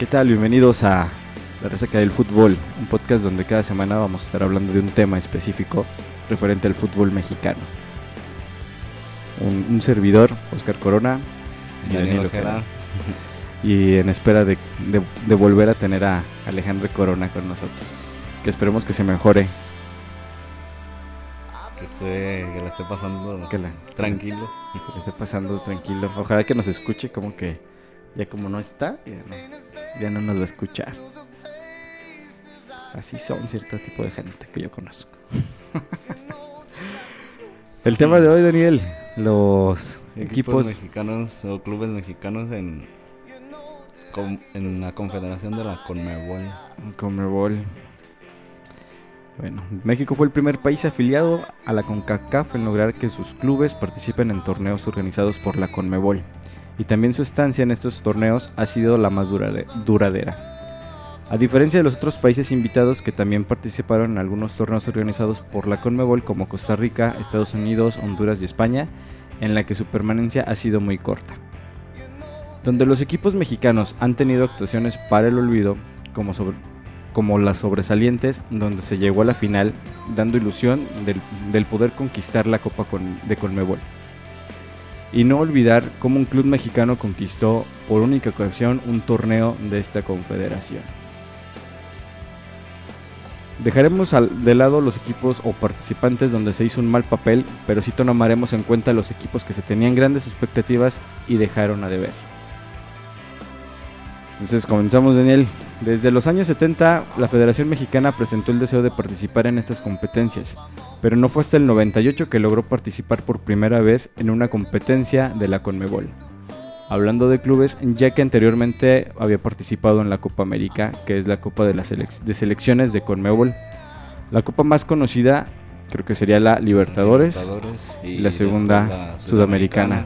¿Qué tal? Bienvenidos a La Resaca del Fútbol, un podcast donde cada semana vamos a estar hablando de un tema específico referente al fútbol mexicano. Un, un servidor, Oscar Corona, y Daniel Ojeda. Y en espera de, de- de volver a tener a Alejandro Corona con nosotros. Que esperemos que se mejore. Que, esté, que la esté pasando Que la, tranquilo. que le esté pasando tranquilo. Ojalá que nos escuche como que ya como no está, ya no, ya no nos va a escuchar. Así son cierto tipo de gente que yo conozco. El tema de hoy, Daniel, los Equipos equipos, mexicanos o clubes mexicanos en, en la confederación de la Conmebol. Conmebol. Bueno, México fue el primer país afiliado a la CONCACAF en lograr que sus clubes participen en torneos organizados por la CONMEBOL. Y también su estancia en estos torneos ha sido la más durade- duradera. A diferencia de los otros países invitados que también participaron en algunos torneos organizados por la CONMEBOL como Costa Rica, Estados Unidos, Honduras y España, en la que su permanencia ha sido muy corta. Donde los equipos mexicanos han tenido actuaciones para el olvido, como, las sobresalientes, donde se llegó a la final, dando ilusión del, del poder conquistar la Copa con- de Conmebol. Y no olvidar cómo un club mexicano conquistó por única ocasión un torneo de esta confederación. Dejaremos de lado los equipos o participantes donde se hizo un mal papel, pero sí tomaremos en cuenta los equipos que se tenían grandes expectativas y dejaron a deber. Entonces comenzamos Daniel. Desde los años 70 la Federación Mexicana presentó el deseo de participar en estas competencias, pero no fue hasta el 98 que logró participar por primera vez en una competencia de la Conmebol. Hablando de clubes, ya que anteriormente había participado en la Copa América, que es la Copa de las selec- de selecciones de Conmebol. La copa más conocida creo que sería la Libertadores, Libertadores y la segunda la sudamericana,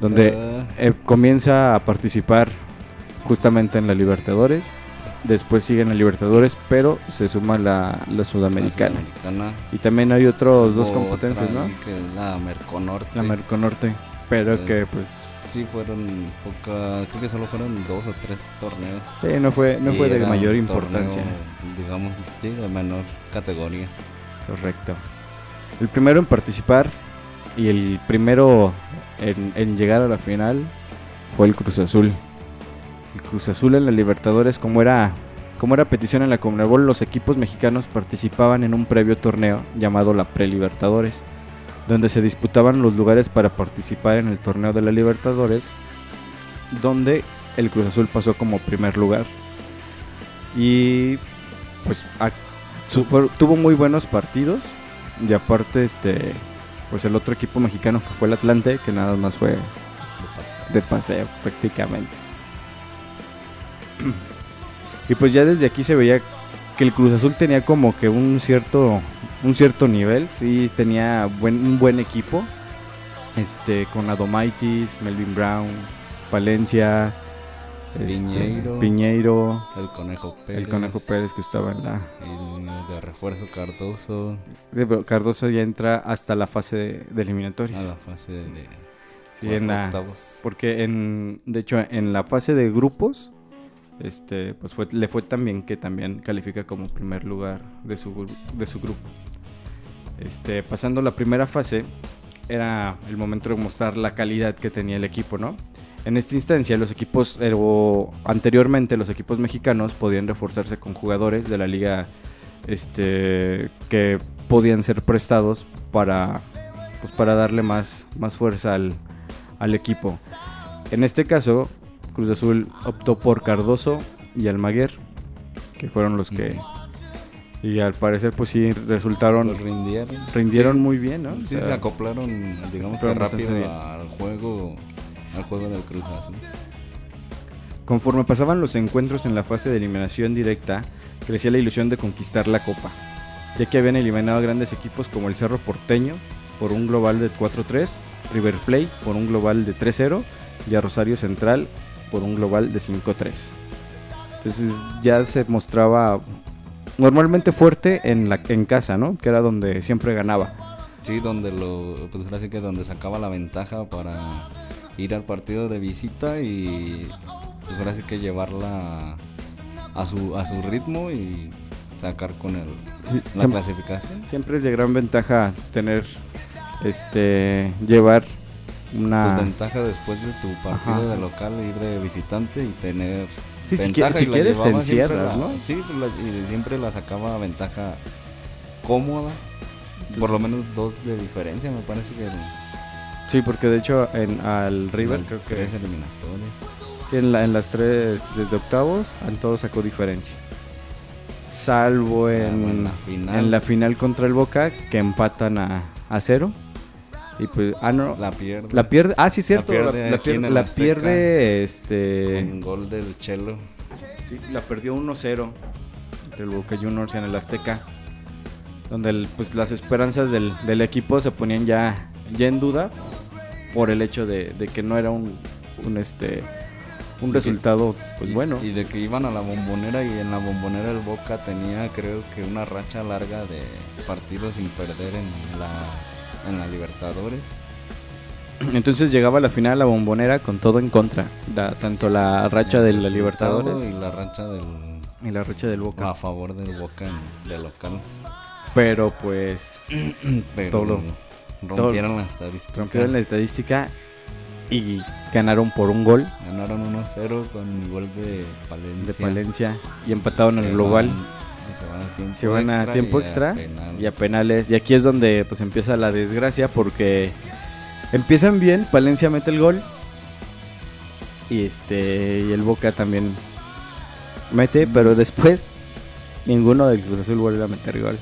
donde Eh, eh, comienza a participar justamente en la Libertadores. Después sigue en la Libertadores, pero se suma la, la la Sudamericana. Y también hay otros dos competencias, ¿no? Que es la Merconorte. La Merconorte. Pero Eh, que pues Sí, fueron poca. Creo que solo fueron dos o tres torneos. sí, no fue, no Y fue de mayor importancia. torneo, digamos, sí, de menor categoría. Correcto. El primero en participar y el primero en, en llegar a la final fue el Cruz Azul. El Cruz Azul en la Libertadores, como era, como era petición en la Conmebol, los equipos mexicanos participaban en un previo torneo llamado la Pre-Libertadores, donde se disputaban los lugares para participar en el torneo de la Libertadores, donde el Cruz Azul pasó como primer lugar. Y pues a- su- fue- tuvo muy buenos partidos. Y aparte, este, pues el otro equipo mexicano que fue el Atlante, que nada más fue de pasar. de paseo prácticamente. Y pues ya desde aquí se veía que el Cruz Azul tenía como que un cierto un cierto nivel, sí tenía buen, un buen equipo. Este con Adomaitis, Melvin Brown, Palencia, este, Piñeiro. El Conejo Pérez. el Conejo Pérez que estaba en la de refuerzo Cardoso. Sí, pero Cardoso ya entra hasta la fase de, de eliminatorias. A la fase de. Sí, en la-. Porque en, de hecho, en la fase de grupos, este, pues fue, le fue tan bien que también califica como primer lugar de su, de su grupo. Este, pasando la primera fase, era el momento de mostrar la calidad que tenía el equipo, ¿no? En esta instancia, los equipos, eh, o anteriormente los equipos mexicanos podían reforzarse con jugadores de la liga, este, que podían ser prestados para, pues para darle más, más fuerza al, al equipo. En este caso, Cruz Azul optó por Cardoso y Almaguer, que fueron los que... Y al parecer, pues sí, resultaron... Los rindieron. Rindieron Sí. muy bien, ¿no? O Sí, sea, se acoplaron, digamos que rápido al juego. Al juego del Cruz Azul. Conforme pasaban los encuentros en la fase de eliminación directa, crecía la ilusión de conquistar la copa, ya que habían eliminado a grandes equipos como el Cerro Porteño por un global de 4-3, River Plate por un global de 3-0 y a Rosario Central por un global de 5-3. Entonces ya se mostraba normalmente fuerte en, la, en casa, ¿no? Que era donde siempre ganaba. Sí, donde lo. Pues ahora sí que donde sacaba la ventaja para ir al partido de visita y pues ahora sí que llevarla a su, a su ritmo y sacar con el, Sí, la clasificación. siempre es de gran ventaja tener, este, llevar una... Pues ventaja después de tu partido Ajá. de local, ir de visitante y tener. Sí, si, quieres te encierras, la- ¿no? Sí, pues la- y siempre la sacaba ventaja cómoda. Por lo menos dos de diferencia, me parece que Sí, porque de hecho en, al River creo que tres eliminatorias. sí, en, la- en las tres, desde octavos, en todos sacó diferencia. Salvo Ah, en, bueno, la final. en la final contra el Boca, que empatan a, a cero. Y pues, ah, no, la, La pierde. pierde, ah, sí, cierto, la, pierde la pierde, la pierde, este, Con gol del Chelo. sí, la perdió 1-0 entre el Boca Juniors y en el Azteca. Donde el- pues las esperanzas del, del equipo se ponían ya, ya en duda por el hecho de, de que no era un, un este un que- resultado pues Y- bueno. Y de que iban a la bombonera y en la bombonera el Boca tenía creo que una racha larga de partidos sin perder en la, en la Libertadores. Entonces llegaba a la final la bombonera con todo en contra. La- tanto la racha de El la Libertadores Y la racha del, y la racha del Boca. a favor del Boca en, de local. Pero pues Pero Todo. rompieron la estadística. rompieron la estadística y ganaron por un gol Ganaron 1-0 con gol de Palencia. de Palencia y empataron en el global. van- se van a tiempo Se van a extra tiempo y extra penales. y a penales. Y aquí es donde pues empieza la desgracia porque empiezan bien, Palencia mete el gol y este y el Boca también mete, pero después ninguno del Cruz Azul vuelve a meter gol.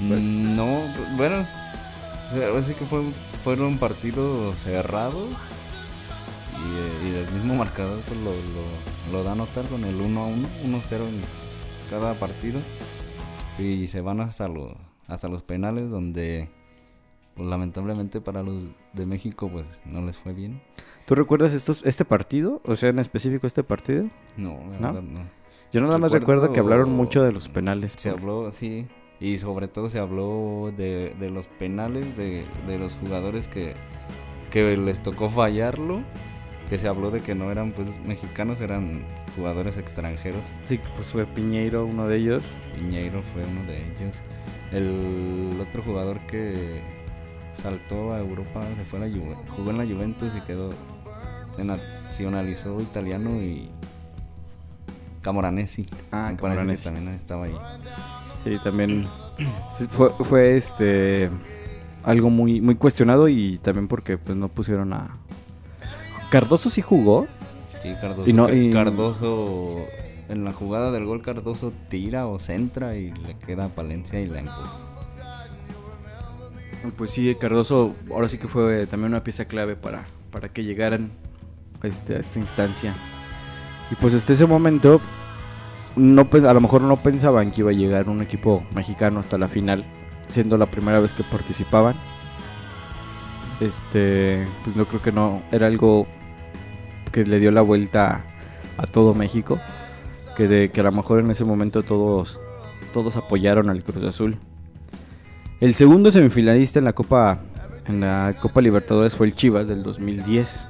Mm, No, bueno, o sea, que fue- fueron partidos cerrados y, eh, y del mismo marcador pues lo, lo, lo da a notar con el 1 a 1, 1 0 en cada partido y se van hasta los, hasta los penales donde pues lamentablemente para los de México pues no les fue bien. ¿Tú recuerdas estos, este partido? O sea, en específico este partido. No, la ¿No? verdad no. Yo nada más Recuerdo- recuerdo que hablaron mucho de los penales. Se por- habló, sí, y sobre todo se habló de, de los penales, de, de los jugadores que, que les tocó fallarlo, que se habló de que no eran pues mexicanos, eran jugadores extranjeros. Sí, pues fue Piñeiro uno de ellos. Piñeiro fue uno de ellos. El otro jugador que saltó a Europa, se fue a la Juve- jugó en la Juventus y quedó, se nacionalizó italiano y Camoranesi. Ah, Camoranesi. también estaba ahí. Sí, también fue, fue este algo muy muy cuestionado y también porque pues no pusieron a Cardoso sí jugó. Sí, Cardoso. Y no- Ca- y- Cardoso, en la jugada del gol, Cardoso tira o centra y le queda a Palencia y la empuja. Pues sí, Cardoso ahora sí que fue también una pieza clave para, para que llegaran este, a esta instancia. Y pues hasta ese momento no a lo mejor no pensaban que iba a llegar un equipo mexicano hasta la final, siendo la primera vez que participaban. Este, pues no creo que no era algo que le dio la vuelta a todo México, que de que a lo mejor en ese momento todos todos apoyaron al Cruz Azul. El segundo semifinalista en la Copa en la Copa Libertadores fue el Chivas del 2010,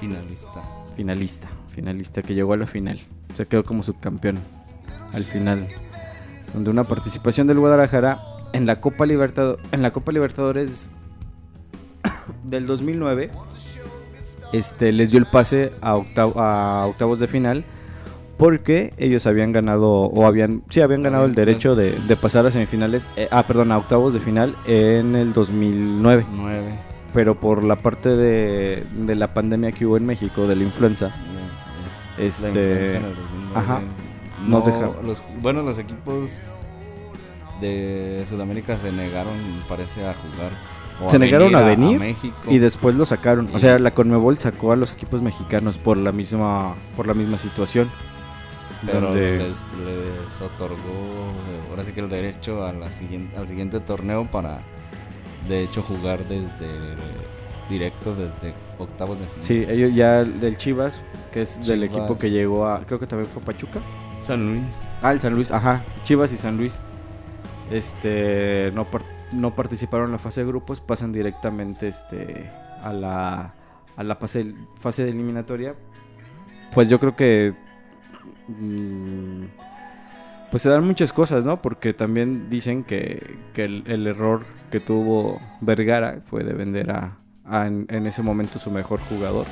Finalista. finalista, finalista que llegó a la final. Se quedó como subcampeón al final, donde una participación del Guadalajara en la Copa Libertadores en la Copa Libertadores del 2009 este les dio el pase a, octav- a octavos de final porque ellos habían ganado o habían sí habían ganado el derecho de, de pasar a semifinales eh, ah perdón a octavos de final en el 2009 9. pero por la parte de, de la pandemia que hubo en México de la influenza Este, ajá, no No los, bueno, los equipos de Sudamérica se negaron, parece, a jugar. O Se negaron a venir México. y después lo sacaron o sea la Conmebol sacó a los equipos mexicanos por la misma por la misma situación pero donde- les, les otorgó eh, ahora sí que el derecho a la siguiente, al siguiente torneo para de hecho jugar desde directo desde octavos de final. sí ellos ya del Chivas que es del equipo que llegó a creo que también fue Pachuca San Luis Ah, el San Luis, ajá. Chivas y San Luis. Este no, par- no participaron en la fase de grupos, pasan directamente este a la a la fase, fase de eliminatoria pues yo creo que mm, pues se dan muchas cosas, ¿no? Porque también dicen que, que el, error que tuvo Vergara fue de vender a, en, ese momento su mejor jugador,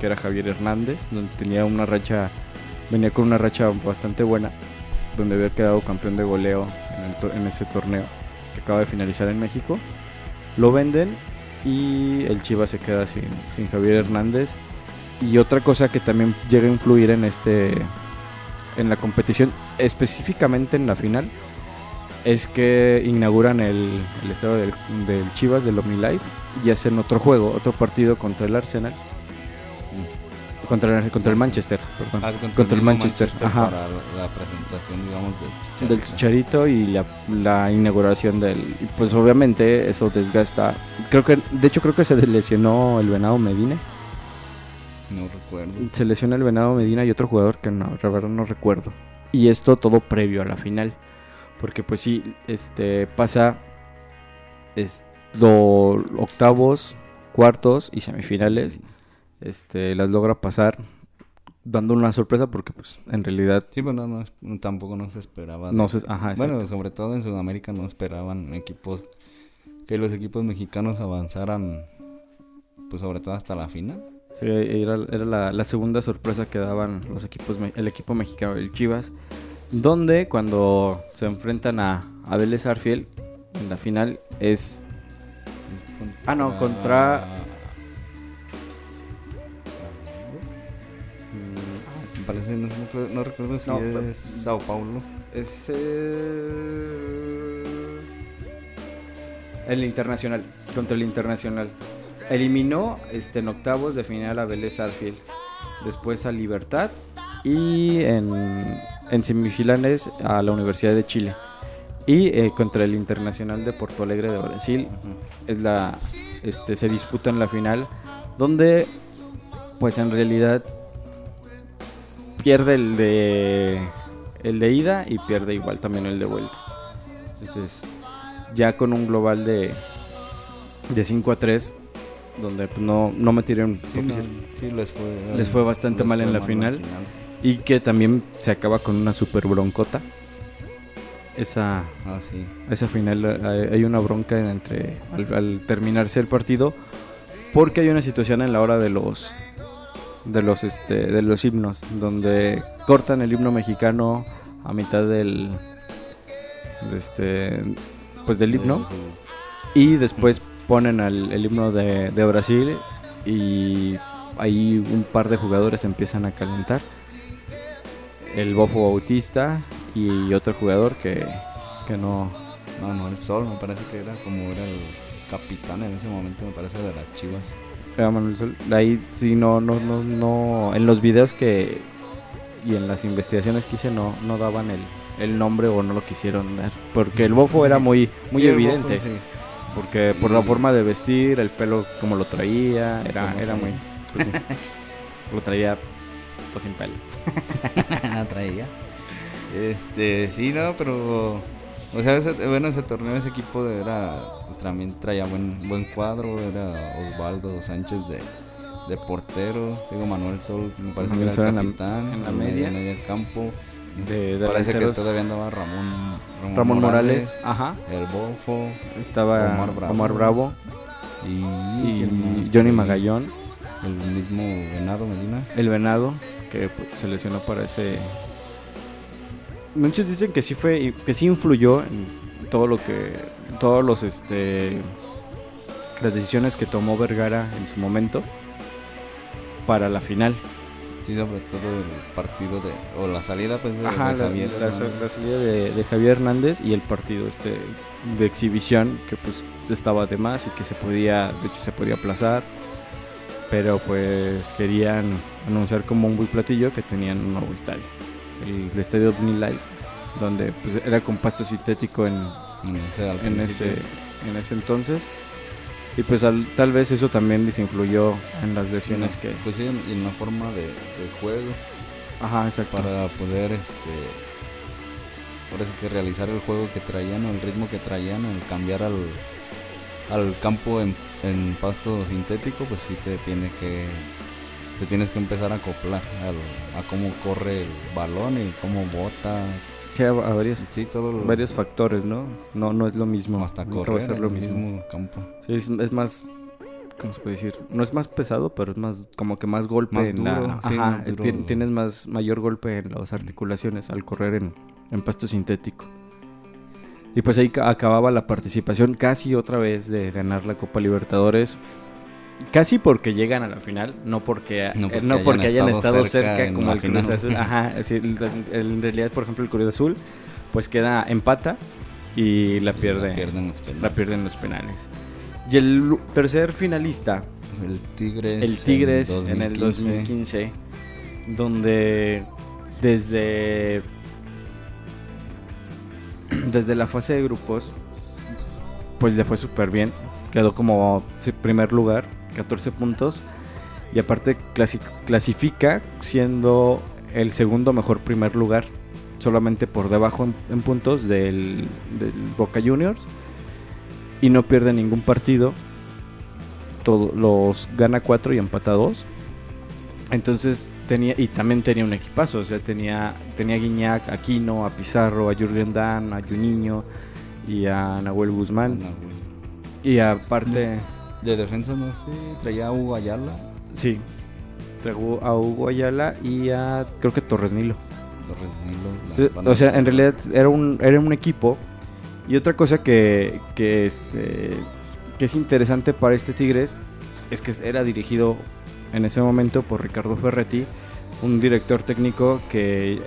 que era Javier Hernández, donde tenía una racha, venía con una racha bastante buena, donde había quedado campeón de goleo en, el en ese torneo acaba de finalizar en México. Lo venden y el Chivas se queda sin, sin Javier Hernández. Y otra cosa que también llega a influir en este en la competición, específicamente en la final, es que inauguran el, el estadio del, del Chivas, del OmniLife, y hacen otro juego, otro partido contra el Arsenal. Contra el, contra el Manchester, perdón. Ah, contra, el Manchester, ajá. Para la, presentación, digamos, del Chicharito. del Chicharito y la, la inauguración del... Pues obviamente eso desgasta... Creo que, de hecho creo que se lesionó el Venado Medina. No recuerdo. Se lesiona el Venado Medina y otro jugador que no, la verdad no recuerdo. Y esto todo previo a la final. Porque pues sí, este pasa octavos, cuartos y semifinales. Este las logra pasar dando una sorpresa porque pues en realidad Sí, bueno, no, no- tampoco no se esperaba. no se... Ajá, bueno, sobre todo en Sudamérica no esperaban equipos que los equipos mexicanos avanzaran, pues sobre todo hasta la final. Sí, era, era la, la segunda sorpresa que daban los equipos, el equipo mexicano, el Chivas, donde cuando se enfrentan a, a Vélez Arfiel en la final es Es Ah, no, contra- parece, no, no recuerdo- no recuerdo si No, es Sao Paulo. es eh, el Internacional contra el Internacional. Eliminó este en octavos de final a Vélez Arfiel, después a Libertad y en, en semifinales a la Universidad de Chile. Y eh, contra el Internacional de Porto Alegre de Brasil es la este se disputa en la final donde pues en realidad pierde el de el de ida y pierde igual también el de vuelta. Entonces, ya con un global de de 5 a 3 donde pues, no no metieron Sí, no, sí, les fue, Les fue bastante mal en la mal final. y que también se acaba con una super broncota. Esa Ah, sí. esa final hay una bronca entre al, al terminarse el partido porque hay una situación en la hora de los de los este de los himnos donde cortan el himno mexicano a mitad del de este pues del himno y después ponen al- el himno de, de Brasil y ahí un par de jugadores empiezan a calentar el Bofo Bautista y otro jugador que, que no No, no, el Sol me parece que era como era el capitán en ese momento, me parece, de las chivas. Era Manuel Sol. Ahí sí no, no, no, no. En los videos que y en las investigaciones que hice no, no daban el, el nombre o no lo quisieron dar. Porque el bofo era muy, muy Sí, evidente. Bofo, sí. Porque por la forma de vestir, el pelo como lo traía, era, era muy. Pues sí. lo traía pues sin pelo. traía. Este, sí, no, pero. O sea, ese- bueno, ese torneo, ese equipo era. También traía buen, buen cuadro. Era Osvaldo Sánchez de, de portero. Digo, Manuel Sol, me parece Manuel que era en el capitán. en la en media. medio campo. De parece que todavía andaba Ramón, Ramón, Ramón Morales, ajá. El Bofo. Estaba Omar Omar Bravo. Y, y. Johnny Magallón, El mismo Venado Medina. el venado, que pues, se lesionó para ese. Muchos dicen que sí fue, que sí influyó en todo lo que, todos los este, las decisiones que tomó Vergara en su momento para la final. Sí, sobre todo el partido de. O la salida, pues, de, Ajá, de Javier. la salida de, de Javier Hernández y el partido este de exhibición que pues estaba de más y que se podía, de hecho se podía aplazar, pero pues querían anunciar como un buen platillo que tenían un nuevo estadio, el, el estadio Life, donde pues era con pasto sintético en, En ese, en ese en ese entonces y pues al- tal vez eso también les influyó en las lesiones que, Pues sí, en, en la forma de, de juego. ajá, exacto. Para poder, este. Por eso que realizar el juego que traían o el ritmo que traían, el cambiar al, al campo en, en pasto sintético, pues sí te tiene que te tienes que empezar a acoplar a cómo corre el balón y cómo bota. Sí, a, varios, Sí, todo lo- varios factores, ¿no? No, no es lo mismo. hasta correr ser lo en el mismo. campo. Sí, es, es más, ¿cómo se puede decir? No es más pesado, pero es más, como que más golpe Más en duro, la... sí, Ajá, más duro. tienes más, mayor golpe en las articulaciones al correr en, en pasto sintético. Y pues ahí ca- acababa la participación casi otra vez de ganar la Copa Libertadores. Casi porque llegan a la final, no porque, No eh, porque no hayan porque hayan estado estado cerca cerca, en como el Cruz final. Azul. Ajá, en realidad, por ejemplo, el Cruz Azul, pues queda empata y la pierde, La pierden los penales. la pierden los penales. Y el tercer finalista, El Tigres. el Tigres en el 2015, donde desde desde la fase de grupos pues le fue súper bien, quedó como primer lugar, 14 puntos. Y aparte clasi- clasifica siendo el segundo mejor primer lugar, solamente por debajo en, en puntos del, del Boca Juniors. Y no pierde ningún partido. Todo, los gana 4 y empata 2. Entonces tenía y también tenía un equipazo, o sea, tenía tenía a Guiñac, a Aquino, a Pizarro, a Jürgen Dan, a Juninho y a Nahuel Guzmán. Y aparte De defensa, no sé, traía a Hugo Ayala. sí, trajo a Hugo Ayala y a creo que Torres Nilo. Torres Nilo, O sea, en realidad era un, era un equipo. Y otra cosa que, que, este, que es interesante para este Tigres es que era dirigido en ese momento por Ricardo Ferretti, un director técnico que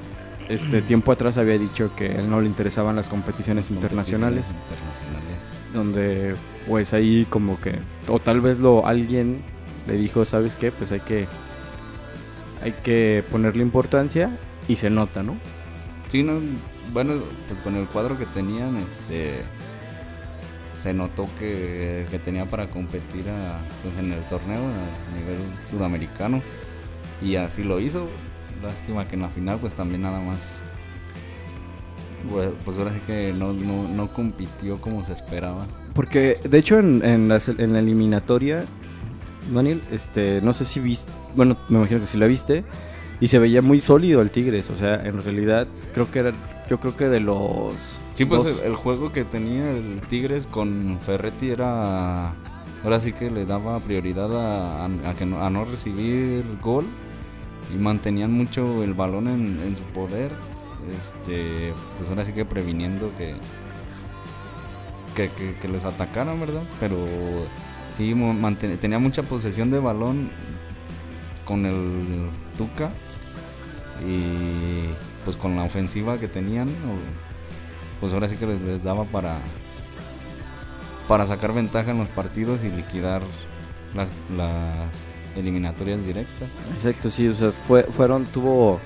este tiempo atrás había dicho que a él no le interesaban las competiciones internacionales, Internacionales. donde pues ahí como que o tal vez lo alguien le dijo, ¿sabes qué? Pues hay que hay que ponerle importancia y se nota, ¿no? Sí, no, bueno, pues con el cuadro que tenían, este, se notó que, que tenía para competir pues en el torneo a nivel sudamericano y así lo hizo. Lástima que en la final pues también nada más, pues, pues ahora sí que no, no, no compitió como se esperaba. Porque, de hecho, en, en, la, en la eliminatoria, Daniel, este, no sé si viste, bueno, me imagino que sí la viste, y se veía muy sólido el Tigres, o sea, en realidad, creo que era, yo creo que de los... Sí, pues dos- el, el juego que tenía el Tigres con Ferretti era. Ahora sí que le daba prioridad a, a- a que no, a no recibir gol y mantenían mucho el balón en, en su poder. Este, pues ahora sí que previniendo que, que, que- que les atacaran, ¿verdad? Pero sí, manten- tenía mucha posesión de balón con el Tuca y pues con la ofensiva que tenían, pues ahora sí que les, les daba para para sacar ventaja en los partidos y liquidar las, las eliminatorias directas. Exacto, sí, o sea, fue, fueron, tuvo...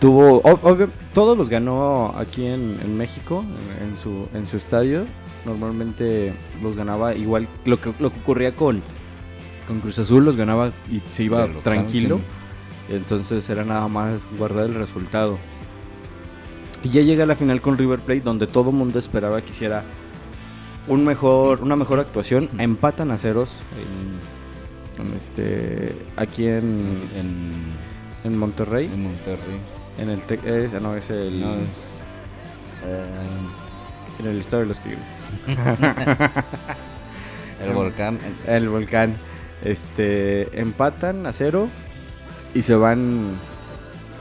Tuvo, ob- obvio, todos los ganó aquí en, en México, en, en su, en su estadio. Normalmente los ganaba igual, lo que, lo que ocurría con, con Cruz Azul, los ganaba y se iba local, tranquilo. sí. Entonces era nada más guardar el resultado. Y ya llega la final con River Plate, donde todo el mundo esperaba que hiciera un mejor, una mejor actuación. Empatan a ceros en, en este, aquí en, En, en Monterrey. en Monterrey. En el Tec- es, ah, no, es el, No, es, eh, en el estadio de los Tigres. el volcán. El volcán. Este, empatan a cero y se van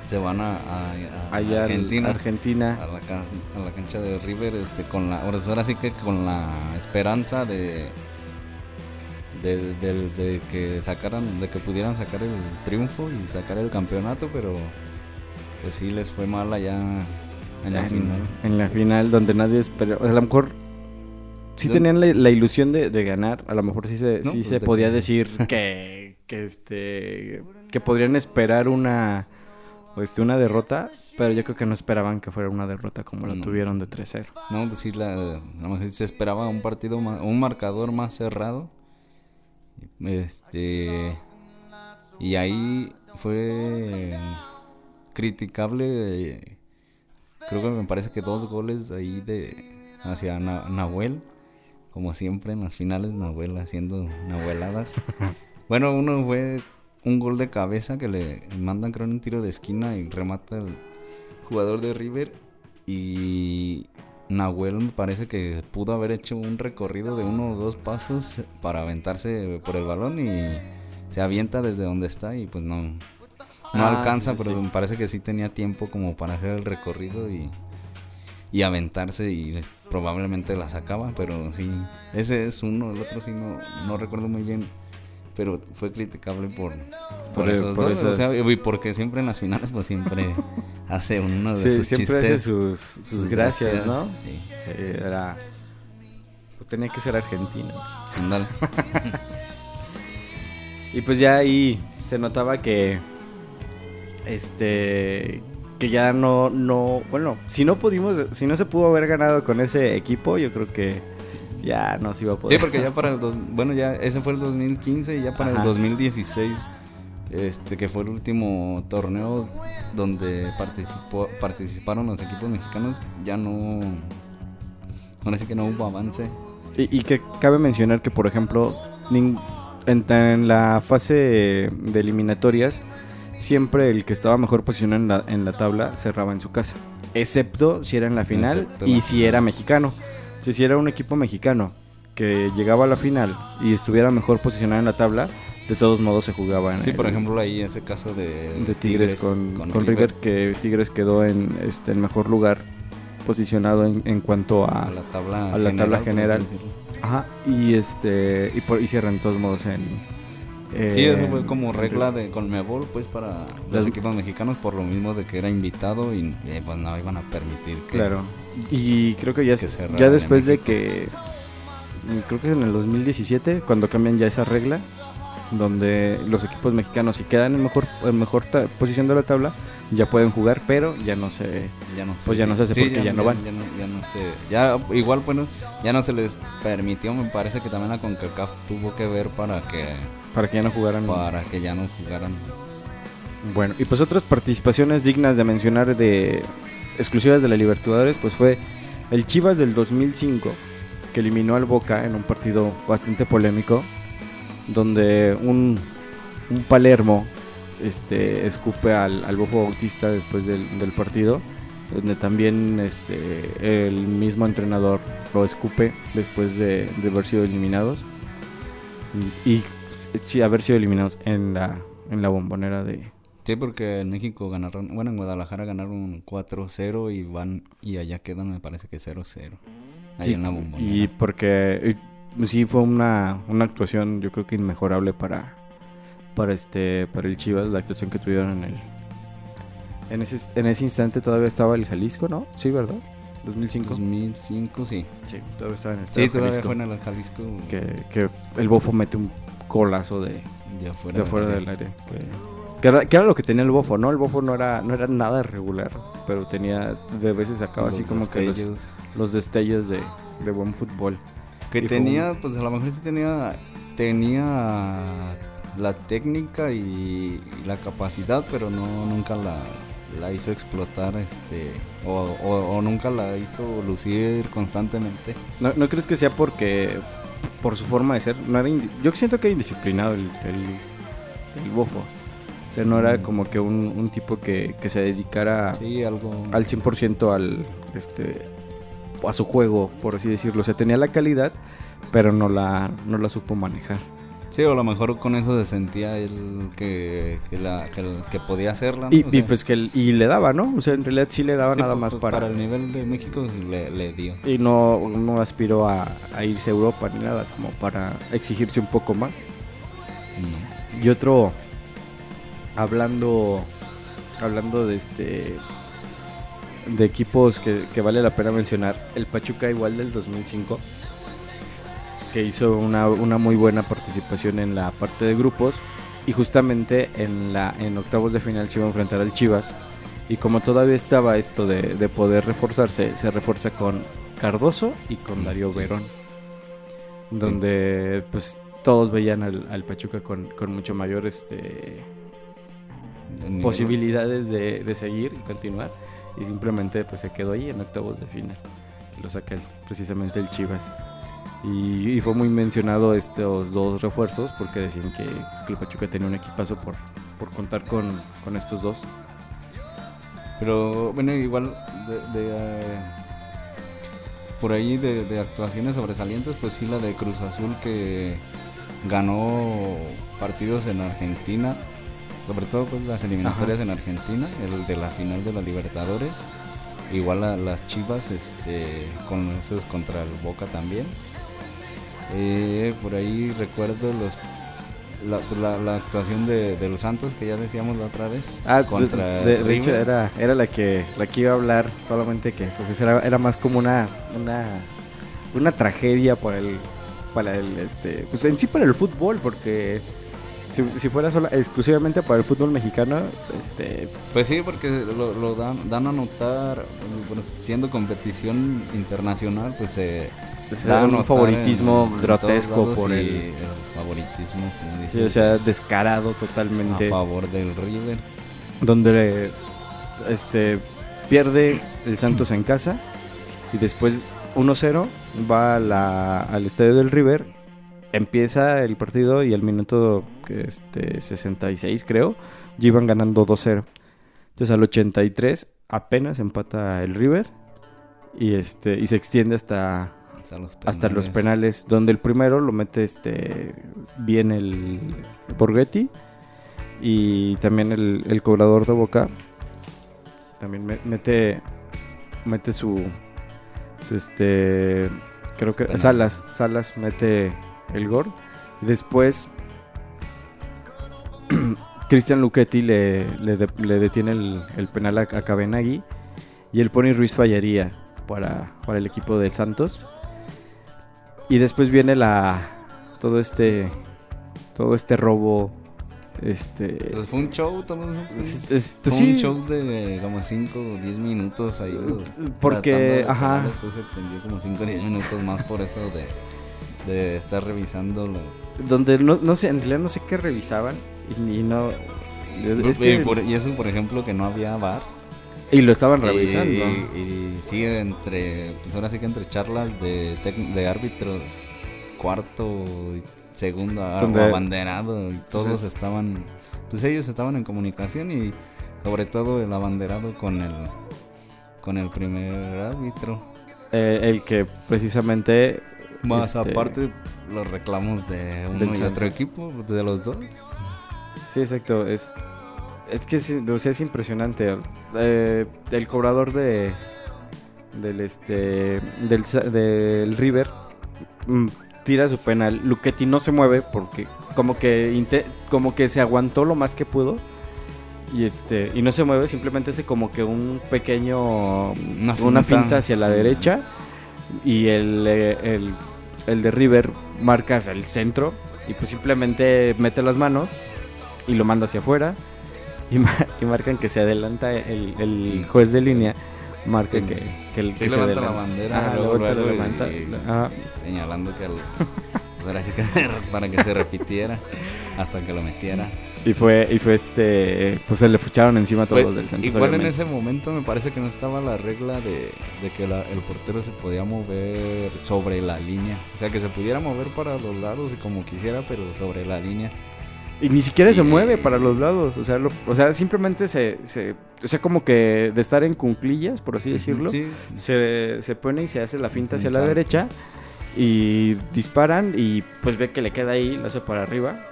Se van a, a- a allá Argentina. a Argentina. a la, can- a la cancha de River este con la ahora ahora sí que con la esperanza de de, de- de que sacaran de que pudieran sacar el triunfo y sacar el campeonato pero pues sí les fue mal allá en la en, final en la final donde nadie esperó. A lo mejor sí tenían la, la ilusión de, de ganar. A lo mejor sí se, No, sí pues se de- podía decir que, que este que podrían esperar una este, una derrota, pero yo creo que no esperaban que fuera una derrota como la No. tuvieron de 3-0. no pues sí la a lo mejor se esperaba un partido más, un marcador más cerrado este y ahí fue criticable eh, creo que me parece que dos goles ahí de hacia Na- Nahuel como siempre en las finales Nahuel haciendo nahueladas. Bueno uno fue un gol de cabeza que le mandan creo en un tiro de esquina y remata el jugador de River y Nahuel me parece que pudo haber hecho un recorrido de uno o dos pasos para aventarse por el balón y se avienta desde donde está y pues no, no Ah, alcanza, sí, sí, pero sí. me parece que sí tenía tiempo como para hacer el recorrido y, y aventarse y probablemente la sacaba, pero sí, ese es uno, el otro sí no, no recuerdo muy bien, pero fue criticable por, por, Por- esos por dos, o sea, y porque siempre en las finales pues siempre hace uno de sus siempre chistes. hace sus, sus gracias, ¿no? Sí. Sí, era... Pues tenía que ser argentino. Ándale. Y pues ya ahí se notaba que... Este... Que ya no, no... Bueno, si no pudimos... Si no se pudo haber ganado con ese equipo, yo creo que ya no se iba a poder. Sí, porque ya para el dos, bueno, ya ese fue el 2015 y ya para Ajá. el 2016 este que fue el último torneo donde participó, participaron los equipos mexicanos, ya no ahora sí que no hubo avance. Y, y que cabe mencionar que, por ejemplo, en, en la fase de eliminatorias, siempre el que estaba mejor posicionado en la, en la tabla cerraba en su casa. Excepto si era en la final Excepto y si era mexicano. Si, si era un equipo mexicano que llegaba a la final y estuviera mejor posicionado en la tabla, de todos modos se jugaba en Sí, el- por ejemplo, ahí ese caso de de Tigres, con, con River, que Tigres quedó en este el mejor lugar posicionado en, en cuanto a, a la tabla a la tabla por general. Ajá, y este y, por, y cierran de todos modos en eh, Sí, eso fue como regla de Conmebol, pues para los equipos mexicanos por lo mismo de que era invitado y eh, pues no iban a permitir que Claro. Y creo que ya, que después de que creo que en el 2017 cuando cambian ya esa regla donde los equipos mexicanos si quedan en mejor en mejor posición de la tabla ya pueden jugar, pero ya no se ya no Pues ya no se hace porque ya no van. Ya no, ya no se, ya igual bueno, ya no se les permitió, me parece que también la CONCACAF tuvo que ver para que para que ya no jugaran. para que ya no jugaran. Bueno, y pues otras participaciones dignas de mencionar de exclusivas de la Libertadores, pues fue el Chivas del 2005 que eliminó al Boca en un partido bastante polémico, donde un, un Palermo este, escupe al, al Bofo Bautista después del, del partido, donde también este, el mismo entrenador lo escupe después de, de haber sido eliminados y, y sí, haber sido eliminados en la, en la bombonera de, Sí, porque en México ganaron, bueno, en Guadalajara ganaron 4-0 y van y allá quedan me parece que 0-0. Ahí Sí, en la bombonera. Y porque eh, sí fue una, una actuación, yo creo que inmejorable para, para este para el Chivas, la actuación que tuvieron en el en ese, en ese instante todavía estaba el Jalisco, ¿no? Sí, ¿verdad? 2005. 2005, sí. Sí, todavía estaba en el Sí, todavía Jalisco, fue en el Jalisco que, que el Bofo mete un colazo de, de afuera, de afuera del del aire. Que, que era, que era lo que tenía el Bofo, ¿no? El Bofo no era, no era nada regular, pero tenía, de veces sacaba así como que los, destellos. los destellos de, de buen fútbol. Que Y tenía, pues a lo mejor sí tenía, tenía la técnica y, y la capacidad, pero no nunca la, la hizo explotar, este, o, o- o nunca la hizo lucir constantemente. ¿No, no crees que sea porque por su forma de ser? No era Yo siento que era indisciplinado el, el, el bofo. O sea, no era Mm. como que un, un tipo que, que se dedicara Sí, algo. al 100% al, este, a su juego, por así decirlo. O sea, tenía la calidad, pero no la, no la supo manejar. Sí, o a lo mejor con eso se sentía él que, que, la, que, el- que podía hacerla. ¿no? Y, O y sea, pues que el- y le daba, ¿no? O sea, en realidad sí le daba sí, nada pues, más pues, para... el nivel de México le, le dio. Y no, no aspiró a, a irse a Europa ni nada, como para exigirse un poco más. Y otro, hablando, hablando de este, de equipos que, que vale la pena mencionar, el Pachuca igual del 2005, que hizo una, una muy buena participación en la parte de grupos y justamente en la en octavos de final se iba a enfrentar al Chivas. Y como todavía estaba esto de, de poder reforzarse, se refuerza con Cardoso y con Darío Verón, donde pues todos veían al, al Pachuca con, con mucho mayor este posibilidades de, de seguir y continuar. Y simplemente pues se quedó ahí en octavos de final. Lo saca el- precisamente el Chivas Y, y fue muy mencionado estos dos refuerzos porque decían que, que el Pachuca tenía un equipazo por, por contar con, con estos dos. Pero bueno, igual de, de, eh, por ahí de, de actuaciones sobresalientes, pues sí la de Cruz Azul que ganó partidos en Argentina, sobre todo pues las eliminatorias en Argentina, el de la final de la Libertadores, igual a las Chivas, este, con esos contra el Boca también. Eh, por ahí recuerdo los la, la- la actuación de, de los Santos que ya decíamos la otra vez Ah, contra de, de hecho River. era, era la que la que iba a hablar, solamente que pues, era, era más como una, una una tragedia para el para el este pues en sí para el fútbol porque si, si fuera sola, exclusivamente para el fútbol mexicano, este Pues sí, porque lo, lo dan, dan a notar, siendo competición internacional, pues se se da a da un favoritismo en- en grotesco lados por y el favoritismo, como sí, dices, o sea, descarado a totalmente. favor del River. donde este pierde el Santos en casa y después 1-0 va a la- al estadio del River empieza el partido y al minuto este 66 creo ya iban ganando 2-0 entonces al 83 apenas empata el River y este y se extiende hasta Hasta los hasta los penales. donde el primero lo mete este bien el Borghetti y también el, el cobrador de Boca también me- mete mete su, su este creo que. Salas Salas mete el gol y después Cristian Luchetti le, le, de- le detiene el, el penal a, a Cabenagui y el Pony Ruiz fallaría para, para el equipo de Santos. Y después viene la todo este todo este robo este Pues fue un show, todo eso fue, es- es- fue pues un sí, show de como 5 o 10 minutos ahí. pues, porque de ajá Después se extendió como 5 o 10 minutos más por eso de, de estar revisando lo, donde no, no sé en realidad no sé qué revisaban y, y no es y, que- por- y eso, por ejemplo, que no había bar. Y lo estaban revisando Y, y sí, entre, pues ahora sí que entre charlas de, de árbitros, cuarto y segundo abanderado, y todos Entonces- estaban, pues ellos estaban en comunicación y sobre todo el abanderado con el, con el primer árbitro. Eh, el que precisamente Más este, aparte los reclamos de uno Del y otro equipo, de los dos. Sí, exacto. Es, es que sea, es impresionante. Eh, el cobrador de del este del, del River mm, tira su penal. Luchetti no se mueve porque como que como que se aguantó lo más que pudo. Y este y no se mueve, simplemente hace como que un pequeño Una una, finta. finta hacia la derecha y el, eh, el, el de River marca hacia el centro y pues simplemente mete las manos y lo manda hacia afuera y, ma- y marcan que se adelanta el, el juez de línea marca Sí. que, que, el, Sí, que se levanta la adelanta. bandera, Ajá, luego, levanta, luego, levanta. y- Ajá. señalando que el, pues ahora sí que para que se repitiera hasta que lo metiera. y fue y fue este pues se le fucharon encima a todos Pues, los del Santos igual en ese momento me parece que no estaba la regla de, de que la- el portero se podía mover sobre la línea. O sea, que se pudiera mover para los lados y como quisiera, pero sobre la línea. Y ni siquiera se mueve para los lados, o sea, lo- o sea, simplemente se, se, o sea, como que de estar en cunclillas, por así decirlo, Sí. se, se pone y se hace la finta hacia la derecha y disparan y pues ve que le queda ahí, lo hace para arriba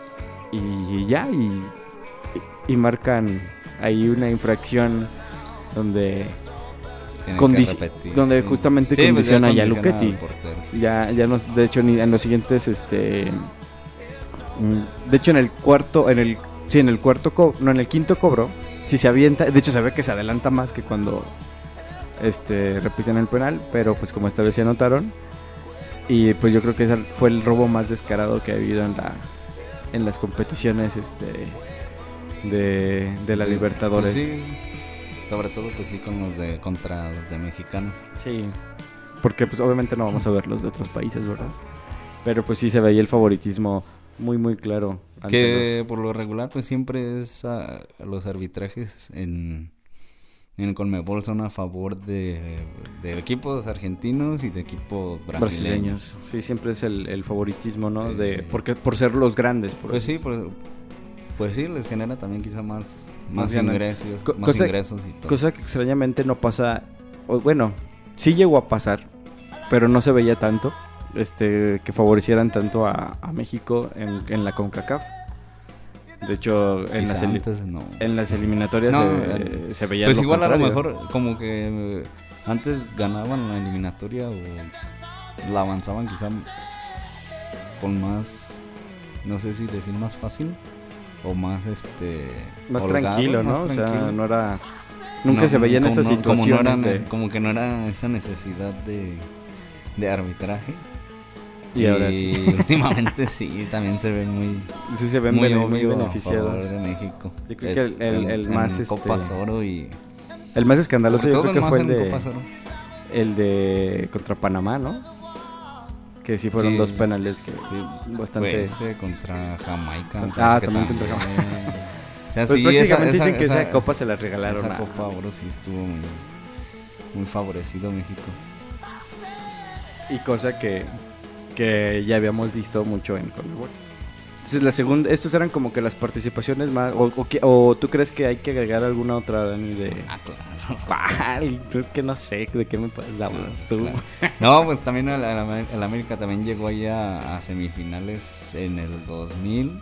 y ya, y, y marcan ahí una infracción donde, repetir, donde sí. justamente Sí, pues condiciona ya a condiciona Luchetti. portero. ya, ya nos, de hecho, ni- en los siguientes, este, de hecho, en el cuarto, en el, sí, en el cuarto, co- no, en el quinto cobro, si se avienta, de hecho, se ve que se adelanta más que cuando, este, repiten el penal, pero pues como esta vez se anotaron, y pues yo creo que ese fue el robo más descarado que ha habido en la, en las competiciones, este, de, de la Sí, Libertadores. pues sí, sobre todo pues sí con los de contra los de mexicanos. Sí. Porque pues obviamente no vamos a ver los de otros países, ¿verdad? Pero pues sí se veía el favoritismo muy muy claro. Que los- por lo regular pues siempre es a, a los arbitrajes en en Conmebol son a favor de, de equipos argentinos y de equipos brasileños. Brasileños. Sí, siempre es el, el favoritismo, ¿no? Sí. De, porque, por ser los grandes. por Pues sí, pues, pues sí, les genera también quizá más, Más ingresos, Co- más cosa- ingresos y todo. Cosa que extrañamente no pasa. o bueno, sí llegó a pasar, pero no se veía tanto. Este, que favorecieran tanto a, a México en, en la CONCACAF. De hecho, en las, antes no. en las eliminatorias No, se, eh, se veía Pues lo igual a lo contrario. mejor como que eh, antes ganaban la eliminatoria o la avanzaban quizá con más, no sé si decir más fácil o más este... Más holgado, tranquilo, ¿no? más o sea, tranquilo. no era. Nunca No, se veían como estas no- como no eran- de- como que no era esa necesidad de, de arbitraje. Y ahora sí. últimamente sí, también se ven muy, Sí se ven muy bene- beneficiados. de México. Yo creo que el- el- el más, este, Copas Oro y... El más escandaloso yo creo que fue el de, Copas Oro. el de contra Panamá, ¿no? Que sí fueron Sí. dos penales que bastante... Fue ese contra Jamaica. Ah, que también contra O sea, Pues sí, prácticamente esa, dicen que esa, esa- copa se la regalaron esa a... Copa Oro sí estuvo muy, muy favorecido México. Y cosa que, que ya habíamos visto mucho en Conmebol. Entonces la segunda, estos eran como que las participaciones más... O, o, o tú crees que hay que agregar alguna otra, Dani, de... Ah, claro. ¿Cuál? Pues que no sé, ¿de qué me puedes hablar tú? Claro. No, pues también el, el América también llegó ahí a, a semifinales en el 2000.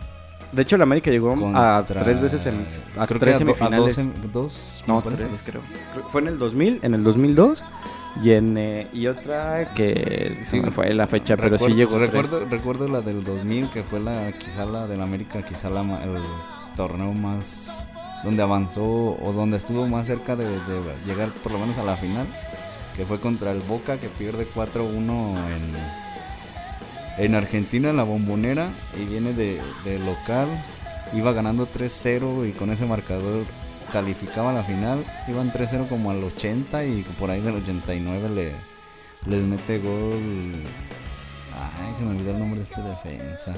De hecho, el América llegó a contra- tres veces en... A creo tres que a do- a semifinales. dos, sem- dos, No, tres dos. creo. Fue en el 2000, en el 2002 y en eh, y otra que se Sí, me fue la fecha, pero sí llegó recuerdo, tres. recuerdo la del 2000 que fue la quizá la del América quizá la el torneo más donde avanzó o donde estuvo más cerca de, de llegar por lo menos a la final que fue contra el Boca que pierde 4-1 en en Argentina en la bombonera y viene de, de local iba ganando 3-0 y con ese marcador calificaba a la final iban 3-0 como al 80 y por ahí del 89 le les mete gol Ay, se me olvidó el nombre de este defensa.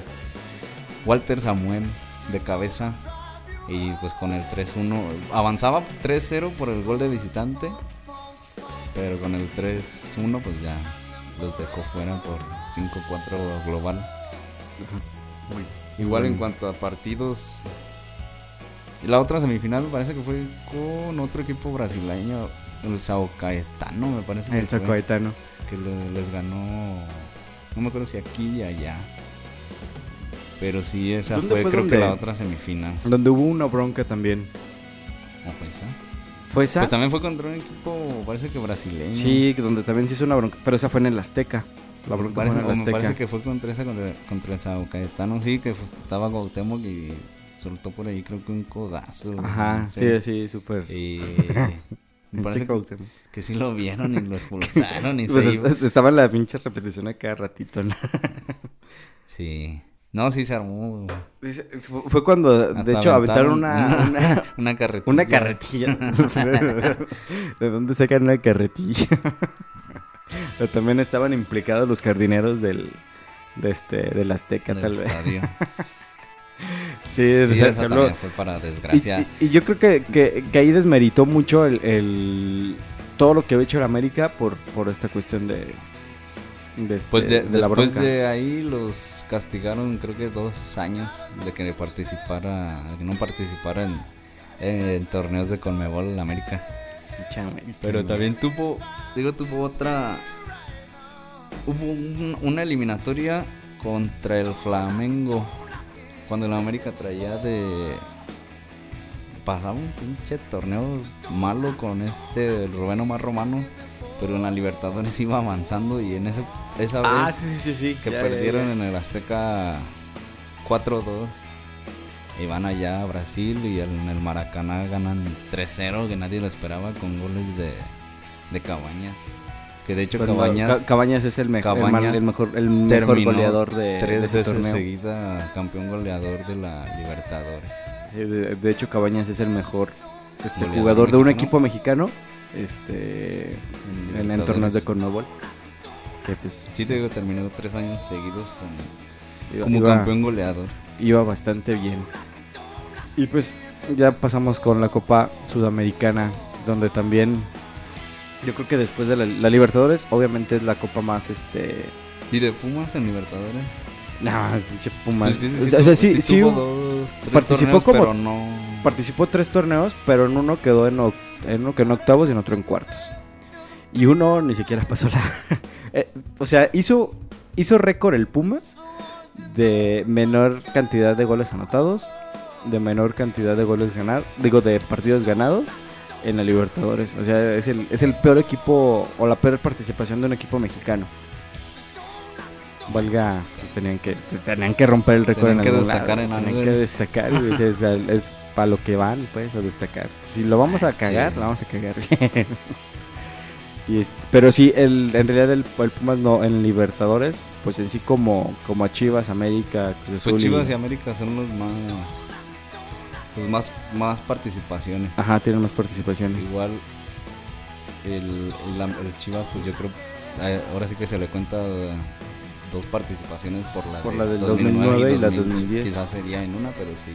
Walter Samuel, de cabeza. Y pues con el 3-1. Avanzaba 3-0 por el gol de visitante. Pero con el 3-1 pues ya los dejó fuera por 5-4 global. Igual en cuanto a partidos. Y La otra semifinal me parece que fue con otro equipo brasileño. El Sao Caetano me parece. que El fue Sacoetano. que le- les ganó no me acuerdo si aquí y allá pero sí esa ¿Dónde fue, fue creo donde- que la otra semifinal Donde hubo una bronca también. ¿o fue esa? ¿Fue esa? pues también fue contra un equipo parece que brasileño sí, donde también se hizo una bronca, pero esa fue en el Azteca. La bronca Parece- fue en el me Azteca. parece que fue contra esa contra, contra el Sao Caetano sí que fu- estaba Cuauhtémoc y soltó por ahí creo que un codazo Ajá, no sé. sí, sí, súper. y me parece que, sí lo vieron y lo expulsaron y Pues se est- estaba la pinche repetición a cada ratito. ¿no? sí no sí se armó Fue cuando, de hecho, aventaron una, una, una carretilla Una carretilla. No sé ¿De dónde sacan una carretilla? Pero también estaban implicados los jardineros del, de este, del Azteca, del tal vez. Sí, o Sí, sea, esa se habló- fue para desgracia. y- y yo creo que, que, que ahí desmeritó mucho el, el- todo lo que había hecho el América por, por esta cuestión de, de, este- Pues de- después de ahí los castigaron creo que dos años de que participara, de que no participara en, en torneos de Conmebol en América. Chame, Pero chame. también tuvo, digo, tuvo otra, hubo un- una eliminatoria contra el Flamengo cuando la América traía de pasaba un pinche torneo malo con este Rubén Omar Romano, pero en la Libertadores iba avanzando y en ese esa vez Ah, sí, sí, sí, que ya, ya, perdieron ya. en el Azteca 4-2. Y van allá a Brasil y en el Maracaná ganan 3-0, que nadie lo esperaba, con goles de, de Cabañas. Que de hecho Cuando Cabañas Ca- Cabañas es el, mejor el, Cabañas mal- el mejor, el mejor terminó goleador de, de tres ese veces torneo. seguida campeón goleador de la Libertadores. Sí, de, de hecho, Cabañas es el mejor este, jugador de un mexicano. equipo mexicano este, en, en torneos de Conmebol. Que pues Sí, te digo, terminó tres años seguidos como, iba, como iba- campeón goleador. iba bastante bien. Y pues ya pasamos con la Copa Sudamericana donde también yo creo que después de la, la Libertadores, obviamente es la copa más este ¿Y de Pumas en Libertadores? no, es pinche Pumas. Pues o sea, sí, sí, tuvo hubo- dos, tres participó torneos, como- pero no... participó tres torneos, pero en uno quedó en, en uno quedó en octavos y en otro en cuartos. Y uno ni siquiera pasó la. Eh, o sea, hizo, hizo récord el Pumas de menor cantidad de goles anotados, de menor cantidad de goles ganados, digo, de partidos ganados en la Libertadores. O sea, es el, es el peor equipo o la peor participación de un equipo mexicano. Valga, pues tenían que, tenían que romper el récord en que algún destacar lado, en algo, tenían que destacar, güey, o sea, es, es para lo que van, pues, a destacar. Si lo vamos a cagar, Sí. lo vamos a cagar bien. Y este, pero sí, el, en realidad el, el Pumas no, en Libertadores, pues en sí como, como a Chivas, América, Cruz Pues Chivas y América son los más... Pues más, más participaciones. Ajá, tienen más participaciones. Igual el, el, Chivas, pues yo creo, eh, ahora sí que se le cuenta eh, dos participaciones por la, Por de la del 2009 y la 2010. Quizás sería en una, pero sí.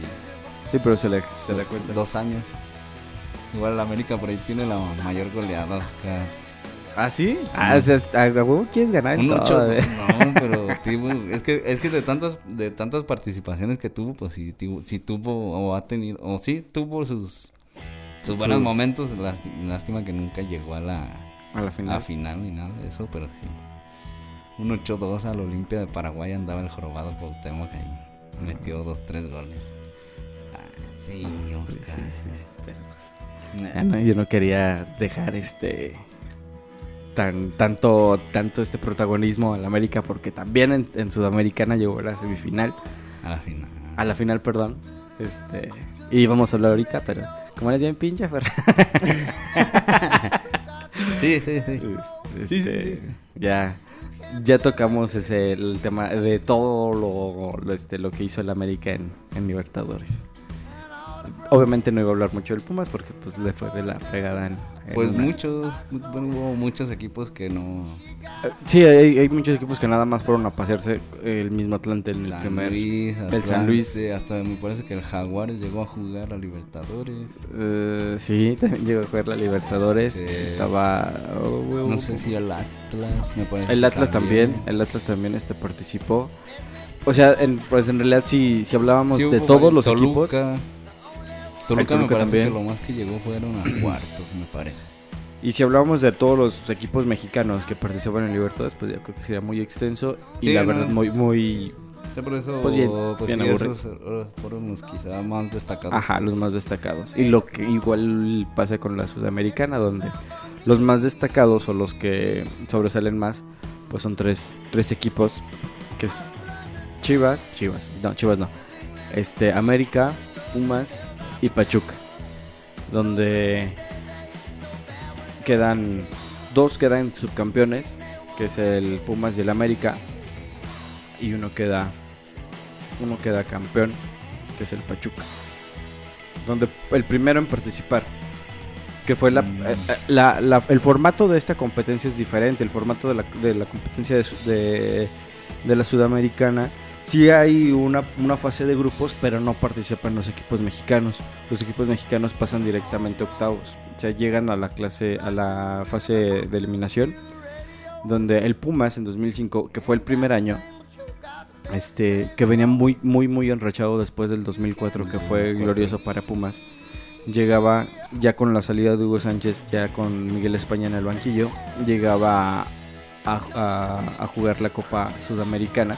Sí, pero se le, se le cuenta. Dos años. Igual el América por ahí tiene la mayor goleada, Oscar. ¿Ah, sí? Ah, o sea, a huevo quieres ganar en Un todo, ocho, eh. no, pero tipo, es que es que de tantas de tantas participaciones que tuvo, pues sí, tuvo, sí tuvo o ha tenido o sí tuvo sus sus buenos Sus- momentos, lásti- lástima que nunca llegó a la A la a final. ni nada de eso, pero sí. Un 8-2 al Olimpia de Paraguay andaba el jorobado Cuauhtémoc ahí. Metió dos, tres goles. Ah, sí, Sí, Oscar. sí, sí, sí, pero, pues, Nah. ya no, yo no quería dejar este tan tanto tanto este protagonismo al América porque también en, en Sudamericana llegó a la semifinal, A la final. a la final, perdón. Este, y vamos a hablar ahorita, pero como eres bien pinche, Fer, Sí, sí, sí. este, ya ya tocamos ese el tema de todo lo, lo, este, lo que hizo el América en, en Libertadores. Obviamente no iba a hablar mucho del Pumas porque pues le fue de la fregada en Pues una- muchos, bueno, hubo muchos equipos que no. Sí, hay, hay muchos equipos que nada más fueron a pasearse el mismo Atlante en el San primer. Luis, el San Luis. Hasta me parece que el Jaguares llegó a jugar a Libertadores. Eh, sí, también llegó a jugar la Libertadores. Sí. Estaba. oh, No sé si el Atlas, me parece. El que Atlas también, el Atlas también este participó. O sea, en, pues en realidad si, si hablábamos Sí, de todos los Toluca. equipos, Toluca, me Toluca parece también. que lo más que llegó fueron a cuartos, me parece. y si hablábamos de todos los equipos mexicanos que participan en Libertadores, pues yo creo que sería muy extenso y la no. verdad muy muy por eso, Pues bien, pues bien sí, aburrido. esos fueron los quizá más destacados. Ajá, los más destacados. Y lo que igual pasa con la sudamericana, donde los más destacados o los que sobresalen más, pues son tres, tres equipos, que es Chivas, Chivas, no, Chivas no, este, América, Pumas y Pachuca, donde quedan, dos quedan subcampeones, que es el Pumas y el América, y uno queda, uno queda campeón, que es el Pachuca donde el primero en participar. Que fue la, Mm. eh, eh, la- la- el formato de esta competencia es diferente. El formato de la, de la competencia de, de- de la sudamericana. Sí hay una, una fase de grupos, pero no participan los equipos mexicanos. Los equipos mexicanos pasan directamente a octavos. O sea, llegan a la clase, a la fase de eliminación. Donde el Pumas en 2005, que fue el primer año, este, que venía muy, muy, muy enrachado después del 2004, que fue 2004. glorioso para Pumas. Llegaba ya con la salida de Hugo Sánchez, ya con Miguel España en el banquillo, llegaba a, a- a jugar la Copa Sudamericana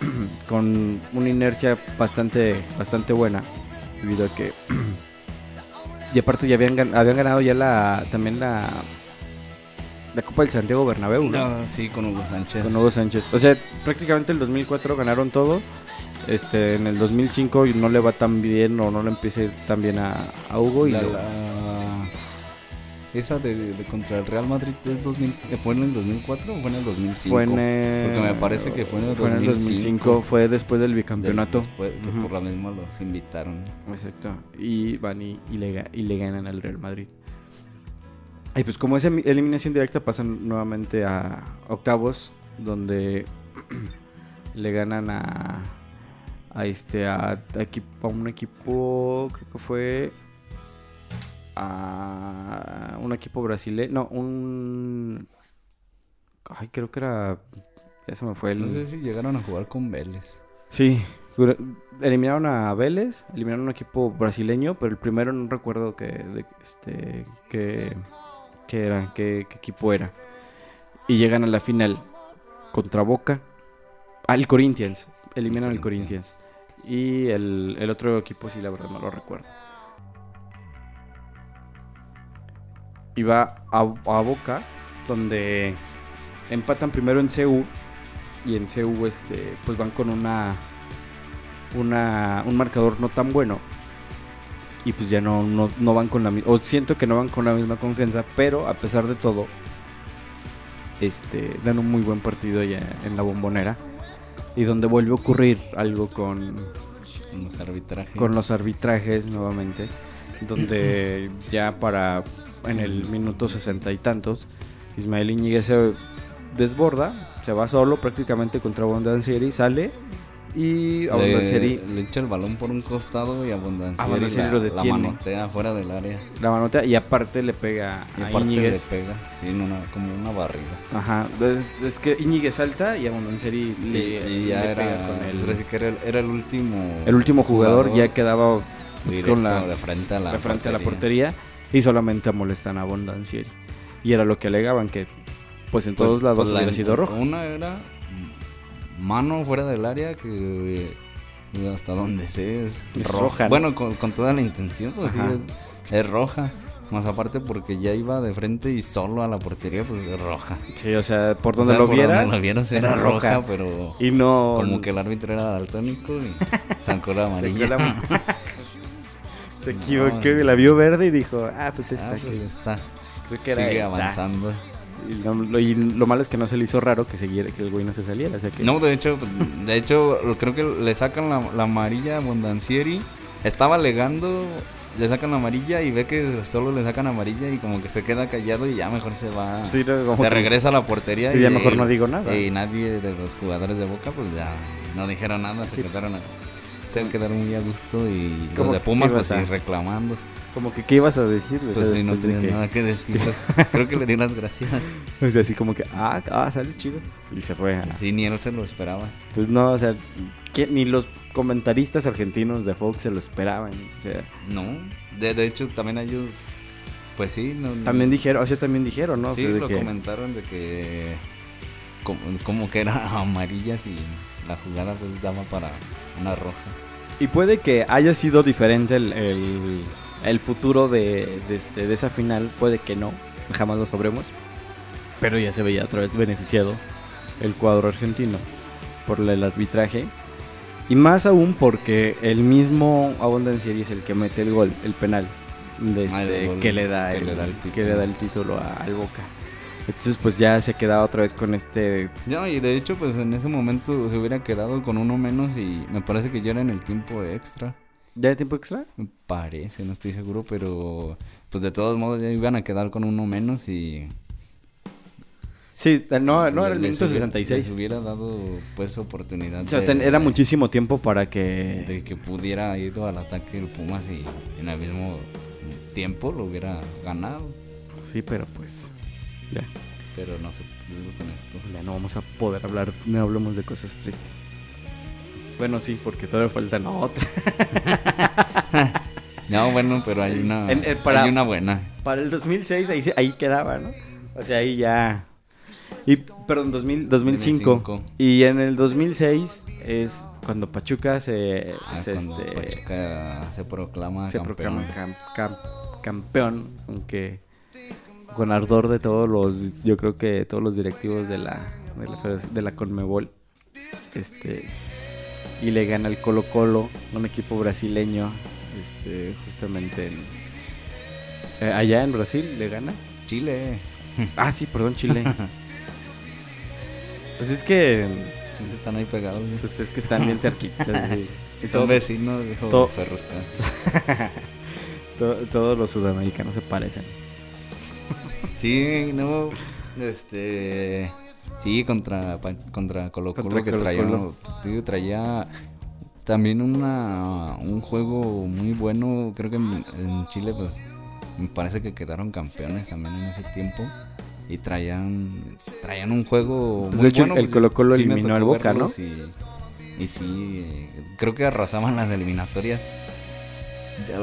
con una inercia bastante, bastante buena, debido a que... y aparte ya habían, habían ganado ya la también la, la Copa del Santiago Bernabéu, ¿no? No, sí, con Hugo Sánchez. Con Hugo Sánchez. O sea, prácticamente el 2004 ganaron todo. Este, en el 2005 no le va tan bien o no le empieza a ir tan bien a, a Hugo y La- lo- la- Esa de, de contra el Real Madrid es 2000, eh, ¿fue en el 2004 o fue en el 2005? fue en el, Porque me parece que fue en el fue en el 2005, fue después del bicampeonato. después. Por la misma los invitaron. Exacto. Y van y, y le, y le ganan al Real Madrid. Y pues como es eliminación directa pasan nuevamente a octavos donde le ganan a a este a, a equi- a un equipo creo que fue a un equipo brasileño, no, un... Ay, creo que era... Eso me fue el... No sé si llegaron a jugar con Vélez. Sí, eliminaron a Vélez, eliminaron a un equipo brasileño, pero el primero no recuerdo que, de- este, que, que era, qué, equipo era. Y llegan a la final contra Boca. Ah, el Corinthians. Eliminan al Corinthians. Y el, el otro equipo sí, la verdad, no lo recuerdo. Y va a, a Boca, donde empatan primero en CU. Y en CU, este, pues van con una, una un marcador no tan bueno. Y pues ya no, no, no van con la misma. O siento que no van con la misma confianza. Pero a pesar de todo, este, dan un muy buen partido ya en la bombonera. Y donde vuelve a ocurrir algo con, Con los arbitrajes. con los arbitrajes nuevamente, donde ya para en el minuto sesenta y tantos, Ismael Iñiguez se desborda, se va solo prácticamente contra Abondancieri, sale y Abondancieri le, le echa el balón por un costado y Abondancieri la, lo la detiene. manotea fuera del área. la manotea y aparte le pega Y a aparte le Íñiguez. pega, sí, en una, como una barrida. Ajá, es, es que Íñiguez salta y Abondancieri le, y ya le pega era, con pues, el, ahora sí que era, el, era el último. el último jugador, ya quedaba pues, con la, de frente a la de frente a la portería y solamente molestan a Bondancieri. Y era lo que alegaban que pues en Pues- todos lados pues la- hubiera sido rojo. Una era mano fuera del área que eh, hasta donde sé es, Es roja. roja, ¿no? Bueno, con, con toda la intención, pues sí, es, es roja. Más aparte porque ya iba de frente y solo a la portería, pues es roja. Sí, o sea, por O donde sea, lo por vieras, donde lo vieras era, era roja. roja, pero y no como que el árbitro era daltónico y sacó la amarilla. se equivocó, no. la vio verde y dijo, ah, pues esta. Ah, pues que- está. creo que era Sigue esta". avanzando. Y lo, lo- y lo malo es que no se le hizo raro que siguiera, que el güey no se saliera, o sea que No, de hecho, pues, de hecho, creo que le sacan la, la amarilla a Bondancieri. Estaba alegando, le sacan la amarilla y ve que solo le sacan amarilla y como que se queda callado y ya mejor se va. Sí, no, se regresa a la portería Sí, y ya mejor no digo nada. Y nadie de los jugadores de Boca pues ya no dijeron nada, se Sí, pues. quedaron a- se quedaron muy a gusto y ¿Cómo los de Pumas pues sí, a- reclamando. como que qué ibas a decir, o sea, Pues sí, no de tenía que- nada que decir. Creo que le dio las gracias. o sea, así como que, ah, ah, sale chido. Y se fue. a- Sí, ni él se lo esperaba. Pues no, o sea, ni los comentaristas argentinos de Fox se lo esperaban. O sea, No, de, de hecho también ellos, pues sí, no, también dijeron, o sea, también dijeron, ¿no? O sí sea, lo que- comentaron de que como, como que era amarillas y la jugada pues daba para una roja. Y puede que haya sido diferente el, el, el futuro de, de, este, de esa final, puede que no, jamás lo sabremos. Pero ya se veía otra vez beneficiado el cuadro argentino por el arbitraje. Y más aún porque el mismo Abondancieri es el que mete el gol, el penal, de Ah, el este, gol que, le da que el, le da el que título. le da el título a- al Boca. Entonces pues ya se quedaba otra vez con este... No, y de hecho pues en ese momento se hubiera quedado con uno menos y me parece que ya era en el tiempo extra. ¿Ya de tiempo extra? Me parece, no estoy seguro, pero pues de todos modos ya iban a quedar con uno menos y... Sí, no, no era el minuto hubiera- 66. Les hubiera dado pues oportunidad. O sea, de- era de- muchísimo tiempo para que... de que pudiera ir al ataque el Pumas y en el mismo tiempo lo hubiera ganado. Sí, pero pues... Ya, Pero no se pudo con estos. ya no vamos a poder hablar, no hablemos de cosas tristes. Bueno, sí, porque todavía faltan otras. No, bueno, pero hay una, En- para- hay una buena. Para el 2006 ahí, ahí quedaba, ¿no? O sea, ahí ya... Y, perdón, 2000, 2005. 2005. Y en el 2006 es cuando Pachuca se, Ah, se, cuando este, Pachuca se proclama se campeón. proclama cam- cam- campeón, aunque con ardor de todos los, yo creo que todos los directivos de la, de la, federación- de la Conmebol, este, y le gana el Colo Colo, un equipo brasileño, este, justamente en, eh, allá en Brasil le gana. Chile. Ah, sí, perdón, Chile. pues es que, Están ahí pegados. güey. pues es que están bien cerquitas. sí. Son todos- vecinos, dijo to- todos los sudamericanos se parecen. Sí, no, este, sí, contra, contra Colo Colo Contra que Colo traía, Colo. traía también una, un juego muy bueno, creo que en, en Chile, pues, me parece que quedaron campeones también en ese tiempo. Y traían, traían un juego. Pues muy de hecho, bueno, el pues, Colo Colo sí eliminó al Boca, ¿no? Y, y sí, creo que arrasaban las eliminatorias.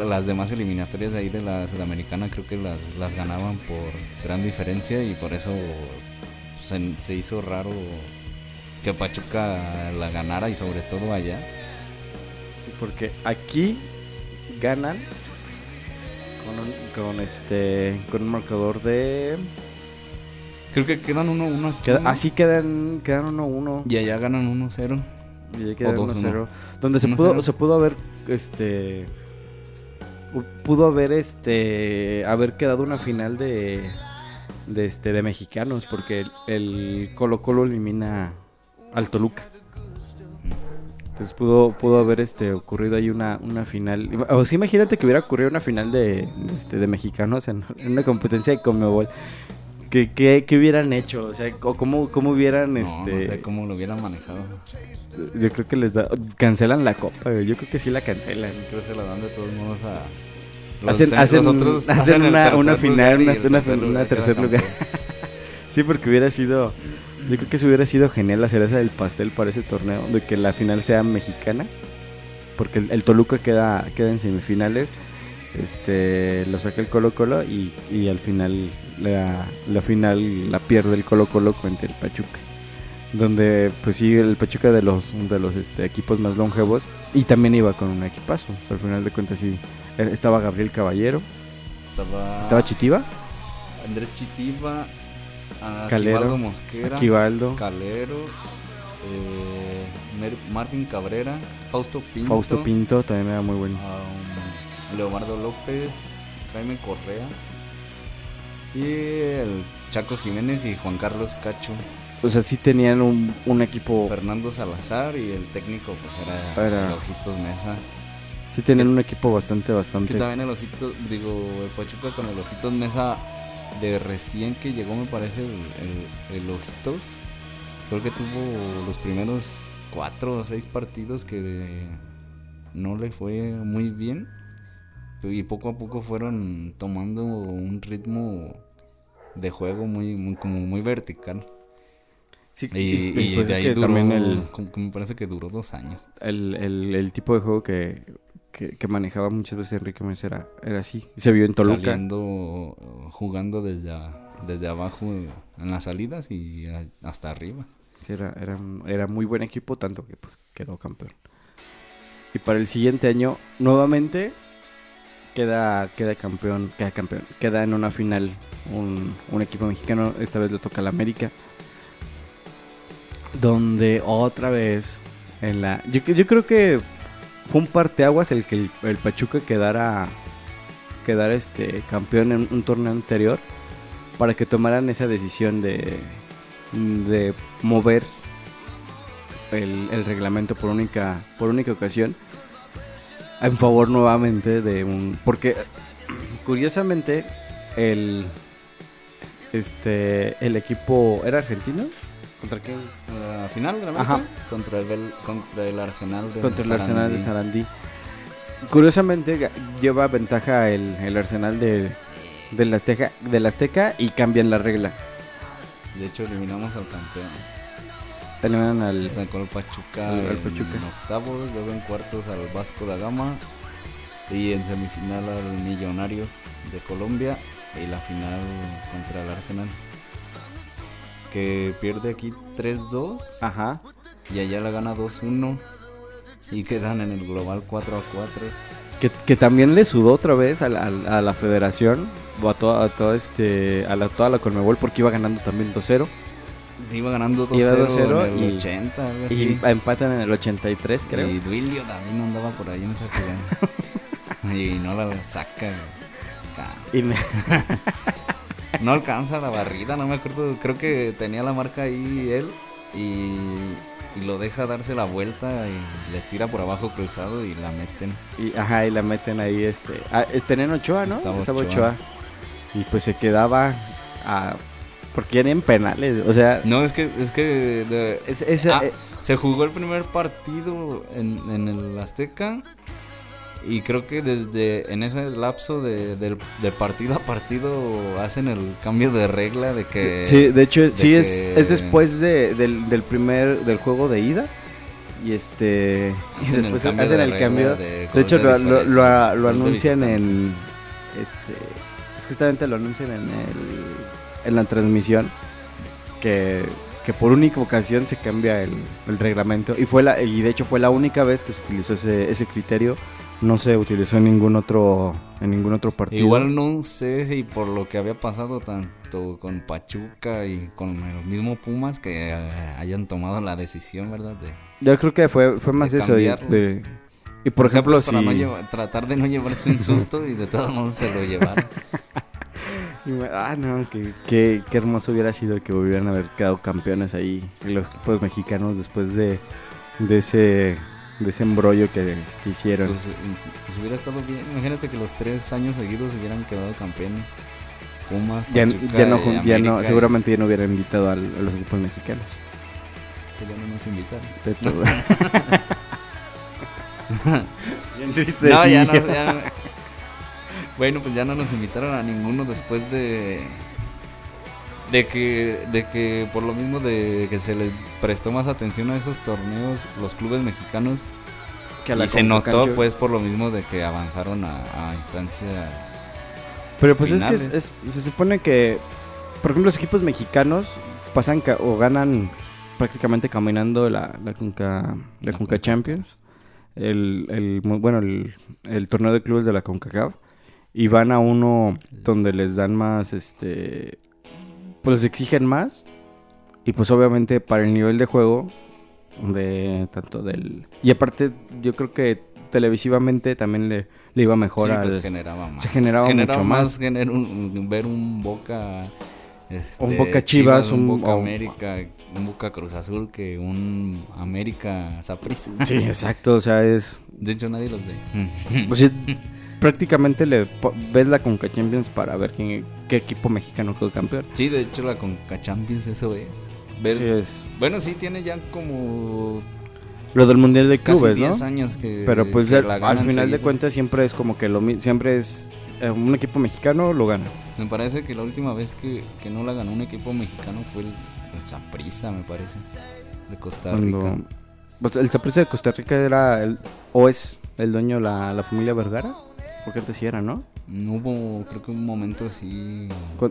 Las demás eliminatorias ahí de la Sudamericana creo que las, las ganaban por gran diferencia y por eso se, se hizo raro que Pachuca la ganara y sobre todo allá. Sí, porque aquí ganan con un, con este con un marcador de Creo que quedan 1-1 aquí, queda- así quedan quedan 1-1 Y allá ganan 1-0. y ahí quedan O 2-1. 1-0 donde se 1-0. pudo se pudo haber este pudo haber este haber quedado una final de de este de mexicanos porque el, Colo Colo elimina al Toluca entonces pudo, pudo haber este ocurrido ahí una, una final. O sea, imagínate que hubiera ocurrido una final de, este, de mexicanos en, en una competencia de Conmebol. ¿Qué, qué, qué hubieran hecho? O sea, cómo, cómo hubieran No, este. no sé cómo lo hubieran manejado. Yo creo que les da. Cancelan la copa, güey. Yo creo que sí la cancelan. Creo que se la dan de todos modos a. Hacen- los- hacen- otros hacen una- una final, una- una- tercer lugar tercer. Sí, porque hubiera sido. Yo creo que eso hubiera sido genial la cereza del pastel para ese torneo. De que la final sea mexicana. Porque el, el Toluca queda, queda en semifinales. Este lo saca el Colo Colo y, y al final la, la final la pierde el Colo Colo contra el Pachuca. Donde pues sí el Pachuca de los de los este, equipos más longevos y también iba con un equipazo. O sea, al final de cuentas sí eh, estaba Gabriel Caballero, Estaba, estaba Chitiva, Andrés Chitiba, Calero, Aquivaldo Mosquera, Aquivaldo, Calero, eh, Marvin Cabrera, Fausto Pinto, Fausto Pinto también era muy bueno. um, Leobardo López, Jaime Correa y el Chaco Jiménez y Juan Carlos Cacho, O sea, sí tenían un, un equipo, Fernando Salazar y el técnico pues era, Era- el Ojitos Mesa. sí tenían un equipo bastante, Que bastante. también el Ojitos, digo, el Pachuca con el Ojitos Mesa de recién que llegó me parece el, el, el Ojitos. Creo que tuvo los primeros cuatro o seis partidos que no le fue muy bien. Y poco a poco fueron tomando un ritmo de juego muy, muy como muy vertical. Sí, Y, y pues de ahí duró, también el, como me parece que duró dos años. el, el- el tipo de juego que, que, que manejaba muchas veces Enrique Mesa era, era así. Se vio en Toluca. Saliendo, jugando desde, a- desde abajo en las salidas y a- hasta arriba. Sí, era, era, era muy buen equipo, tanto que pues quedó campeón. Y para el siguiente año, nuevamente, queda, queda campeón, queda campeón, queda en una final un, un equipo mexicano, esta vez le toca al América. Donde otra vez, en la. Yo, creo que fue un parteaguas el que el, el Pachuca quedara, quedara este, campeón en un torneo anterior. Para que tomaran esa decisión de, de mover el, el reglamento por única, por única ocasión en favor nuevamente de un porque curiosamente el este el equipo era argentino contra quién La final de la Ajá. América contra el, Bel- contra el Arsenal de contra el Arsenal de Sarandí. Curiosamente lleva ventaja el, el Arsenal de del Azteca, del Azteca y cambian la regla De hecho, eliminamos al campeón. Eliminan al Sacó el Pachuca, Al- al en Pachuca. octavos, luego en cuartos al Vasco da Gama y en semifinal al Millonarios de Colombia y la final contra el Arsenal. Que pierde aquí 3-2 ajá y allá la gana 2-1 y quedan en el global 4-4. que, que también le sudó otra vez a la, a la federación o a toda, a toda este a la, toda la Conmebol porque iba ganando también 2-0 Iba ganando 2-0 Iba 2-0 en el y- 80, algo y empatan en el 83 creo Y Duilio también andaba por ahí en esa jugada. y no la saca. Ca- Y me- No alcanza la barrida, no me acuerdo. Creo que tenía la marca ahí él. Y, y lo deja darse la vuelta y le tira por abajo cruzado y la meten. y, ajá, y la meten ahí este ah, es- tenían Ochoa, ¿no? Estaba Estaba Ochoa. Ochoa. Y pues se quedaba a, porque eran penales, o sea, No, es que, es que de- es- Ah, eh, se jugó el primer partido en, en el Azteca. y creo que desde en ese lapso de, de partido a partido hacen el cambio de regla de que... Sí, de hecho, sí que- es, es después de- del, del primer, del juego de ida. Y este. Y Hacen el después cambio hacen de el cambio. de De gol hecho, de lo, lo, de anuncian en. Este. Pues justamente lo anuncian en, el, en la transmisión. Que, que por única ocasión se cambia el, el reglamento. Y fue la y de hecho fue la única vez que se utilizó ese, ese criterio. No se utilizó en ningún otro en ningún otro partido. Igual no sé si por lo que había pasado tanto con Pachuca y con el mismo Pumas que eh, hayan tomado la decisión, ¿verdad? De, Yo creo que fue, fue más de eso. Y, de- y por O sea, ejemplo, pues, para si. no llevar- tratar de no llevarse un susto y de todos modos se lo llevaron. Ah, no, que, que- qué hermoso hubiera sido que hubieran haber quedado campeones ahí los equipos mexicanos después de, de ese de ese embrollo que, que hicieron. Pues, eh, pues hubiera estado bien. Imagínate que los tres años seguidos hubieran quedado campeones. Pumas, ya, Pachuca ya no, ya no, seguramente ya no hubieran invitado al- a, los equipos mexicanos. pues ya no nos invitaron. De todo. Bien triste, No, ya no, ya no. Bueno, pues ya no nos invitaron a ninguno después de de que de que por lo mismo de que se les prestó más atención a esos torneos los clubes mexicanos Que a la y se notó pues por lo mismo de que avanzaron a, a instancias Pero pues es que es- finales. es- se supone que, por ejemplo, los equipos mexicanos pasan ca- o ganan prácticamente caminando la, la Conca, la La Conca Champions, el, el bueno, el, el torneo de clubes de la CONCACAF, y van a uno donde les dan más, este, pues les exigen más, y pues obviamente para el nivel de juego, de tanto del... Y aparte yo creo que televisivamente también le, le iba mejor sí, al... pues, generaba más. se generaba mucho más. gener- un- ver un Boca este, Un Boca Chivas, un un- Boca América, un Boca Cruz Azul que un América Saprissa. Sí, exacto, o sea, es... De hecho nadie los ve. Pues prácticamente le ves la Conca Champions para ver quién, qué equipo mexicano quedó campeón. Sí, de hecho la Conca Champions eso es. Ver- Sí, es Bueno, sí tiene ya como lo del Mundial de casi Clubes, 10 ¿no? años que Pero pues que al, final de cuentas siempre es como que lo siempre es eh, un equipo mexicano lo gana. Me parece que la última vez que, que no la ganó un equipo mexicano fue el, el Saprissa, me parece, de Costa Cuando Rica. pues, el Saprissa de Costa Rica era el o es el dueño la, la familia Vergara, porque antes sí era, ¿no? No hubo, creo que un momento así.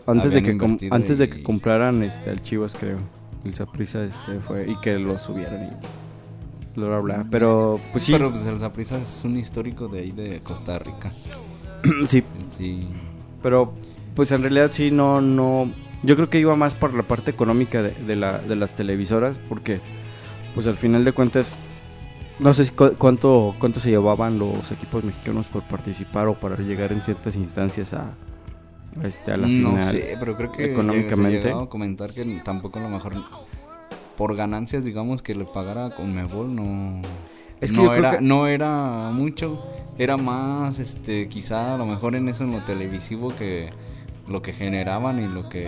Antes de que com- antes de que compraran este al Chivas, creo. El Saprissa este fue y que lo subieron y bla bla bla, pero pues sí, Pero pues el Saprissa es un histórico de ahí de Costa Rica. sí, Sí. Pero, pues en realidad sí, no, no. Yo creo que iba más por la parte económica de, de la, de las televisoras, porque, pues al final de cuentas, no sé si cu- cuánto, cuánto se llevaban los equipos mexicanos por participar o para llegar en ciertas instancias a, este, a la no final. sé, pero creo que económicamente. se a comentar que tampoco a lo mejor por ganancias, digamos, que le pagara con Mebol no. Es que no, yo creo era, que- no era mucho, era más, este, quizá a lo mejor en eso, en lo televisivo, que lo que generaban y lo que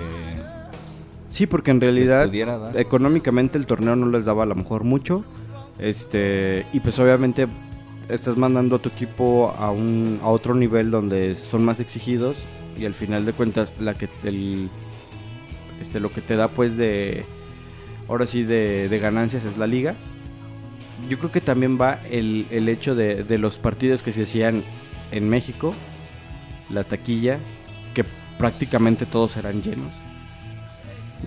Sí, porque en realidad económicamente el torneo no les daba a lo mejor mucho. Este, y pues obviamente estás mandando a tu equipo a un a otro nivel donde son más exigidos y al final de cuentas la que el este lo que te da pues de ahora sí de, de ganancias es la liga. Yo creo que también va el, el hecho de, de los partidos que se hacían en México, la taquilla, que prácticamente todos eran llenos.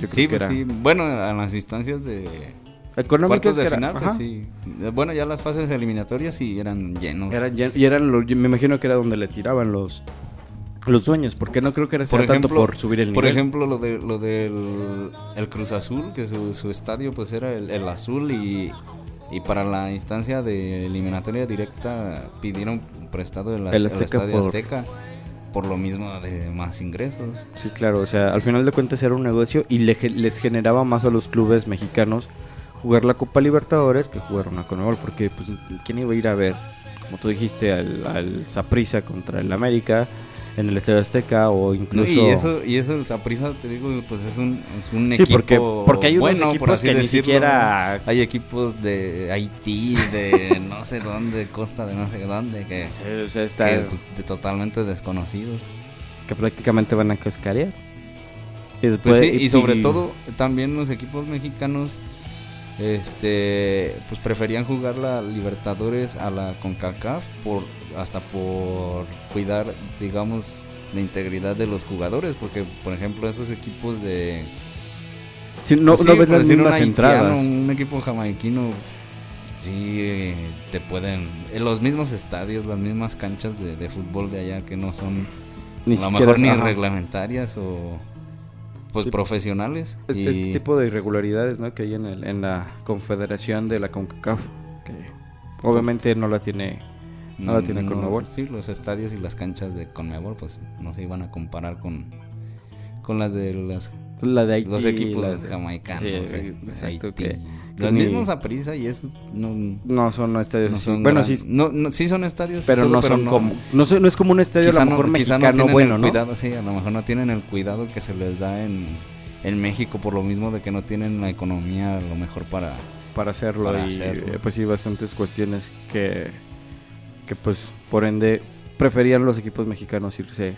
Yo creo Sí, que pues era sí. Bueno, a las instancias de económicas de que era- final, pues sí. Bueno, ya las fases eliminatorias sí eran llenos. Eran llen- y eran yo me imagino que era donde le tiraban los los dueños, porque no creo que era Por sea tanto ejemplo- por subir el nivel. Por ejemplo, lo de lo del el Cruz Azul, que su, su estadio pues era el, el azul y, y para la instancia de eliminatoria directa pidieron prestado el, El el Azteca estadio por- Azteca por lo mismo de más ingresos. Sí, claro, o sea, al final de cuentas era un negocio y le les generaba más a los clubes mexicanos jugar la Copa Libertadores que jugar una Conmebol, porque pues quién iba a ir a ver, como tú dijiste, al, al Saprissa contra el América, en el Estadio Azteca o incluso... y eso, y eso el Saprissa, te digo, pues es un, es un sí, equipo porque, porque hay unos bueno, equipos que ni siquiera... Hay equipos de Haití, de no sé dónde, costa de no sé dónde, que, Sí, o sea, está- que, pues, de totalmente desconocidos. que prácticamente van a cascarear. Y, Pues después- sí, y sobre y- todo también los equipos mexicanos este pues preferían jugar la Libertadores a la CONCACAF por hasta por cuidar digamos la integridad de los jugadores porque por ejemplo esos equipos de Sí, no, pues no sí, ves las mismas haitiano, entradas. un equipo jamaiquino sí te pueden en los mismos estadios las mismas canchas de, de fútbol de allá que no son Ni a lo mejor ni ajá. reglamentarias o pues profesionales Este, y- este tipo de irregularidades ¿no? que hay en, el- en la confederación de la CONCACAF. Que obviamente no la tiene... no la tiene Conmebol. Sí, los estadios y las canchas de Conmebol pues no se iban a comparar con con las de las, La de Haití. los equipos de- jamaicanos, Sí, exacto, Haití. que- que los ni- mismos Aprisa y eso no, No son estadios no así. son Bueno, gran- sí, no, no, sí son estadios pero todo, no son como... No, son- no es como un estadio a quizá lo mejor mexicano bueno, el ¿no? cuidado, sí, a lo mejor no tienen el cuidado que se les da en, en México por lo mismo de que no tienen la economía a lo mejor para para hacerlo Para y hacerlo. eh, pues sí bastantes cuestiones que que pues por ende preferían los equipos mexicanos irse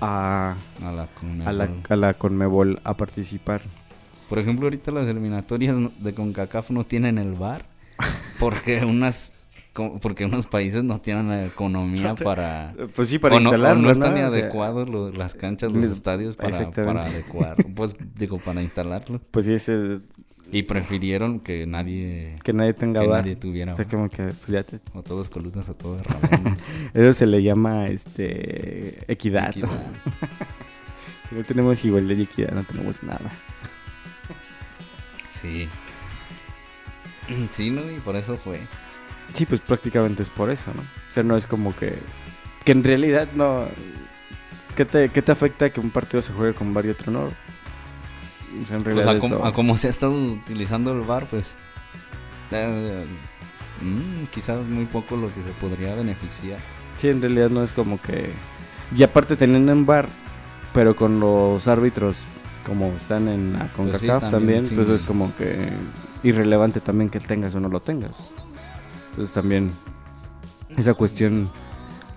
a, a la a la a la Conmebol a participar. Por ejemplo, ahorita las eliminatorias de CONCACAF no tienen el VAR porque unas porque unos países no tienen la economía para Pues sí o no, o instalarlo, no están O sea, adecuados lo- las canchas, los estadios para, para adecuar, pues digo para instalarlo Pues sí ese y prefirieron que nadie que nadie tenga que bar. nadie tuviera O sea, como que pues ya te- o todos coludos o todos eso se le llama este equidad. Equidad. Si no tenemos igualdad y equidad, no tenemos nada. Sí. Sí, ¿no? Y por eso fue. Sí, pues prácticamente es por eso, ¿no? O sea, no es como que. Que en realidad no. ¿Qué te, qué te afecta que un partido se juegue con VAR y otro no? O sea, en Pues realidad. a, es com- lo- a como se ha estado utilizando el VAR, pues. eh, mm, quizás muy poco lo que se podría beneficiar. Sí, en realidad no es como que. Y aparte teniendo en VAR, pero con los árbitros como están en la Pues sí, CONCACAF también, también, sí. pues es como que irrelevante también que tengas o no lo tengas. Entonces también esa cuestión.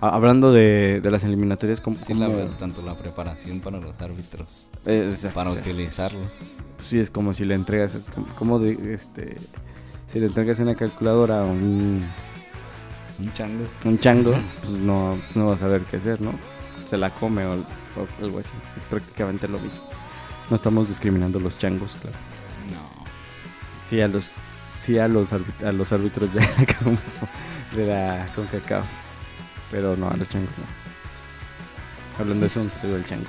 Hablando de, de las eliminatorias, como. Sí, la, tanto la preparación para los árbitros, para o sea, utilizarlo. Sí, es como si le entregas, como, de, este, si le entregas una calculadora a un, Un chango. un chango, pues no, no vas a saber qué hacer, ¿no? Se la come o, o algo así. Es prácticamente lo mismo. No estamos discriminando a los changos, claro. No. Sí, a los, sí a los, a los árbitros de, de la CONCACAF. Pero no, a los changos no. Hablando de eso, un saludo al chango.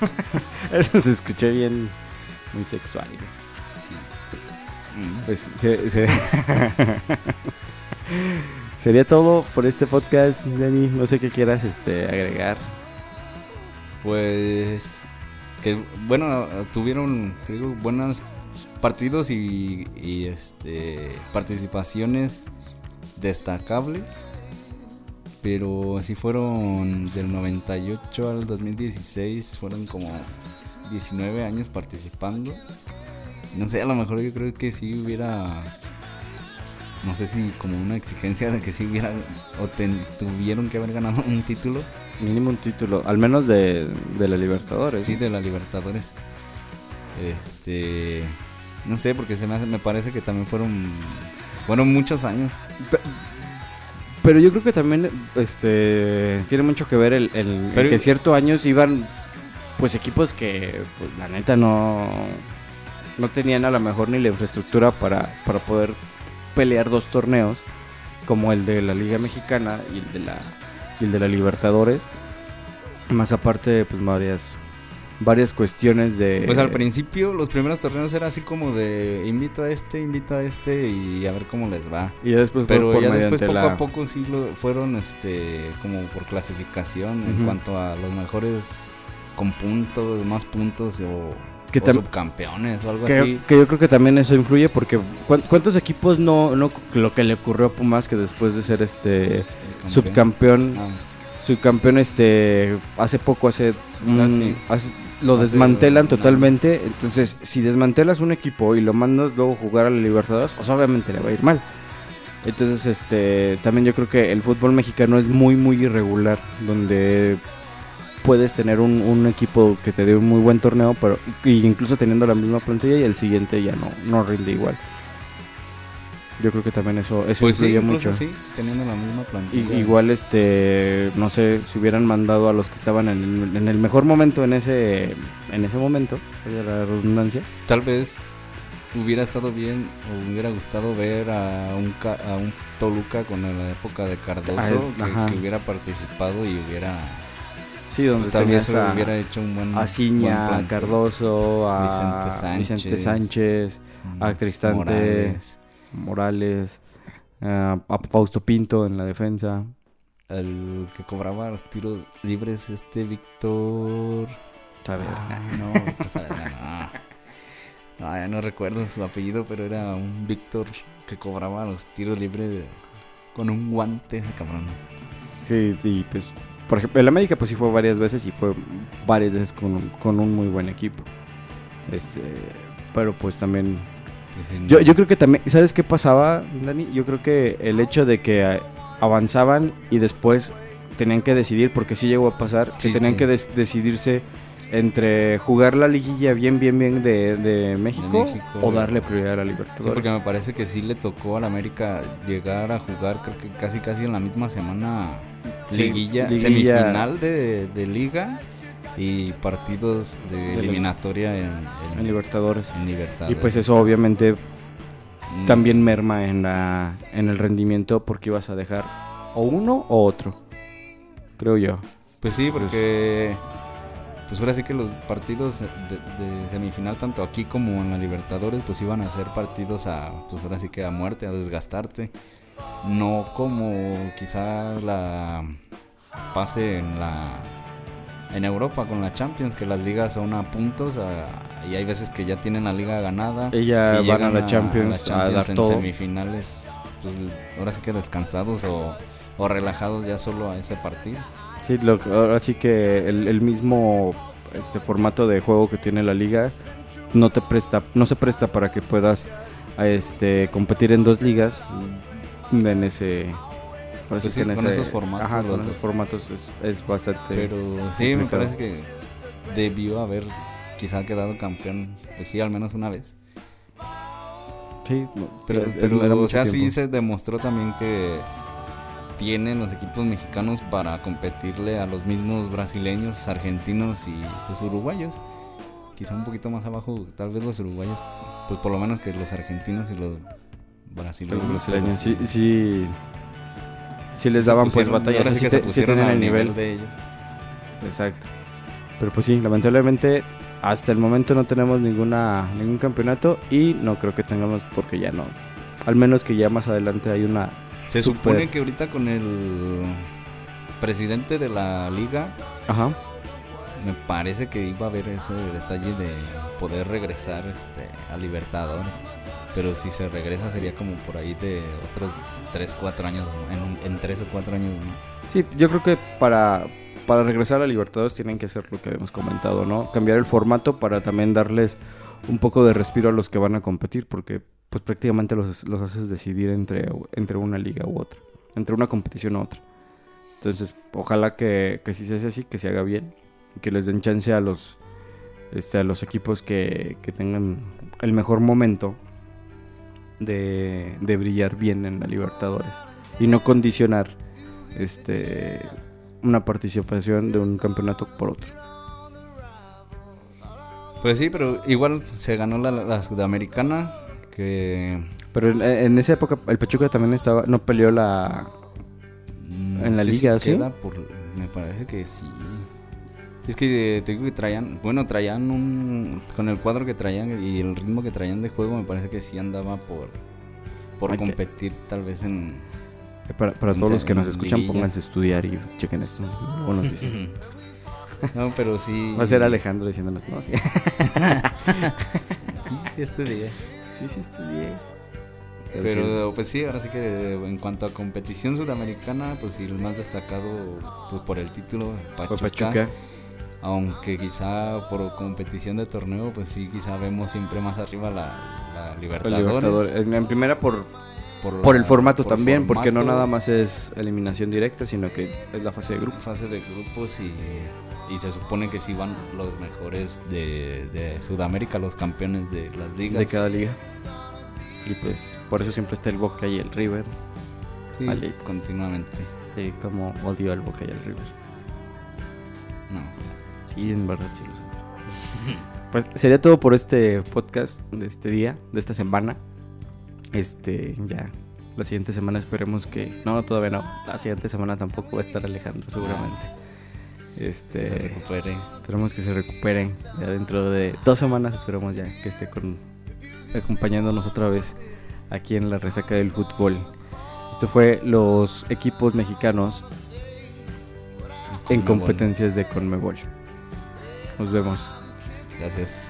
eso se escuchó bien, muy sexual. Sí. Mm. Pues se- se- sería todo por este podcast, Dani. No sé qué quieras este, agregar. Pues que bueno, tuvieron te digo, buenos partidos y, este participaciones destacables. Pero si fueron del 98 al 2016, fueron como 19 años participando. No sé, a lo mejor yo creo que si hubiera no sé si como una exigencia de que si hubiera o ten- tuvieron que haber ganado un título. Mínimo un título, al menos de, de la Libertadores. Sí, de la Libertadores. Este. No sé, porque se me, hace- me parece que también fueron. Fueron muchos años. Pe- Pero yo creo que también este tiene mucho que ver el, el- el Pero- que ciertos años iban pues equipos que pues, la neta no no tenían a lo mejor ni la infraestructura para, para poder pelear dos torneos como el de la Liga Mexicana y el de la y el de la Libertadores más aparte pues varias varias cuestiones de Pues al principio, los primeros torneos era así como de invito a este, invito a este y a ver cómo les va. y ya después Pero por ya después poco la- a poco sí lo fueron este como por clasificación en cuanto a los mejores con puntos, más puntos o, Que o subcampeones o algo Que, así. que yo creo que también eso influye porque ¿cuán- ¿cuántos equipos no, no lo que le ocurrió a Pumas que después de ser este El campeón. subcampeón Ah, subcampeón este hace poco, hace, un- Ah, hace- lo Hace desmantelan totalmente. Entonces, si desmantelas un equipo y lo mandas luego a jugar a la Libertadores, pues obviamente le va a ir mal. Entonces, este, también yo creo que el fútbol mexicano es muy, muy irregular, donde puedes tener un, un equipo que te dé un muy buen torneo, pero y incluso teniendo la misma plantilla y el siguiente ya no, no rinde igual. Yo creo que también eso, eso Pues sí, influye incluso mucho. sí, teniendo la misma plantilla. igual, este, no sé, si hubieran mandado a los que estaban en el, en el mejor momento en ese, en ese momento, valga la redundancia, Tal vez hubiera estado bien o hubiera gustado ver a un, a un Toluca con la época de Cardoso Ah, es- que, ajá. que hubiera participado y hubiera sí, donde tal vez a, hubiera hecho un buen a Ciña, buen a. Cardoso, a Vicente Sánchez. Vicente Sánchez, Mm, a Cristante, Morales, Morales, a, a Fausto Pinto en la defensa. el que cobraba los tiros libres este Víctor Ah, no, no. No, ya no recuerdo su apellido, pero era un Víctor que cobraba los tiros libres con un guante de cabrón. Sí, sí, pues, por ejemplo, el América pues sí fue varias veces y fue varias veces con, un- con un muy buen equipo. Este, pero pues también... Yo, yo creo que también, ¿sabes qué pasaba, Dani? Yo creo que el hecho de que avanzaban y después tenían que decidir, porque sí llegó a pasar, que Sí, tenían sí. que decidirse entre jugar la liguilla bien, bien, bien de, de México, México, o darle prioridad a la Sí, Libertadores. porque me parece que sí le tocó al América llegar a jugar, creo que casi casi en la misma semana, Sí, liguilla, liguilla. semifinal de, de liga y partidos de, eliminatoria en, en, en Libertadores. en Libertad. Y pues eso obviamente Mm, también merma en, la, en el rendimiento porque ibas a dejar o uno o otro, creo yo. Pues sí, porque pues ahora sí que los partidos de, de semifinal, tanto aquí como en la Libertadores, pues iban a ser partidos a, pues ahora sí que a muerte, a desgastarte. No como quizá la pase en la en Europa con la Champions, que las ligas son a puntos a- y hay veces que ya tienen la liga ganada. Y van a la Champions a, dar en todo. semifinales, pues ahora sí que descansados o, o relajados ya solo a ese partido. Sí, lo, ahora sí que el, el mismo este formato de juego que tiene la liga no te presta, no se presta para que puedas este competir en dos ligas en ese Pues sí, con ese- esos formatos, ajá, con esos formatos es, es bastante Pero sí, me parece que debió haber quizá quedado campeón, pues sí, al menos una vez. sí, no, Pero, es- pero, era o sea, sí se demostró también que tienen los equipos mexicanos para competirle a los mismos brasileños, argentinos y pues uruguayos. Quizá un poquito más abajo, tal vez los uruguayos, pues por lo menos que los argentinos y los brasileños. los brasileños sí, sí sí les daban pues pusieron- batalla, ahora sí, te- sí tenían el nivel. de ellos. Exacto. Pero pues sí, lamentablemente hasta el momento no tenemos ninguna ningún campeonato y no creo que tengamos porque ya no. Al menos que ya más adelante hay una Se supone que ahorita con el presidente de la liga, ajá. me parece que iba a haber ese detalle de poder regresar este, a Libertadores. Pero si se regresa sería como por ahí de otros 3, 4 años, en, un- en 3 o 4 años. ¿no? Sí, yo creo que para para regresar a Libertadores tienen que hacer lo que hemos comentado, ¿no? Cambiar el formato para también darles un poco de respiro a los que van a competir porque pues prácticamente los, los haces decidir entre, entre una liga u otra, entre una competición u otra. Entonces, ojalá que, que si se hace así, que se haga bien que les den chance a los este, a los equipos que, que tengan el mejor momento de, de brillar bien en la Libertadores y no condicionar este una participación de un campeonato por otro. Pues sí, pero igual se ganó la, la Sudamericana. Que Pero en, en esa época el Pachuca también estaba no peleó la mm, En la si liga, por- me parece que sí. Es que eh, te digo que traían, bueno, traían un, con el cuadro que traían y el ritmo que traían de juego, me parece que sí andaba por, por Hay que- competir tal vez en... para, para todos los que nos escuchan liguilla. pónganse a estudiar y chequen esto. Luego nos dicen. No, pero sí... Va a ser Alejandro diciéndonos, no, sí. Sí, día. sí, sí estudié. Pero pues sí, ahora sí que en cuanto a competición sudamericana, pues sí, el más destacado pues, por el título, Pachuca. Pachuca. Aunque quizá por competición de torneo, pues sí, quizá vemos siempre más arriba la, Libertadores. En, primera por, por, el formato también, porque no nada más es eliminación directa, sino que es la fase de grupos. Fase de grupos y, y se supone que sí van los mejores de, de Sudamérica, los campeones de las ligas. De cada liga. Y pues por eso siempre está el Boca y el River. Sí, continuamente. Sí, como odio al Boca y al River. No, sí. en verdad sí lo sé. pues sería todo por este podcast de este día, de esta semana. Este, ya. La siguiente semana esperemos que. No, todavía no. La siguiente semana tampoco va a estar Alejandro, seguramente. Este. Se recupere. Esperemos que se recupere. Ya dentro de dos semanas esperemos ya que esté con acompañándonos otra vez aquí en la resaca del fútbol. Esto fue los equipos mexicanos en competencias de Conmebol. Nos vemos. Gracias.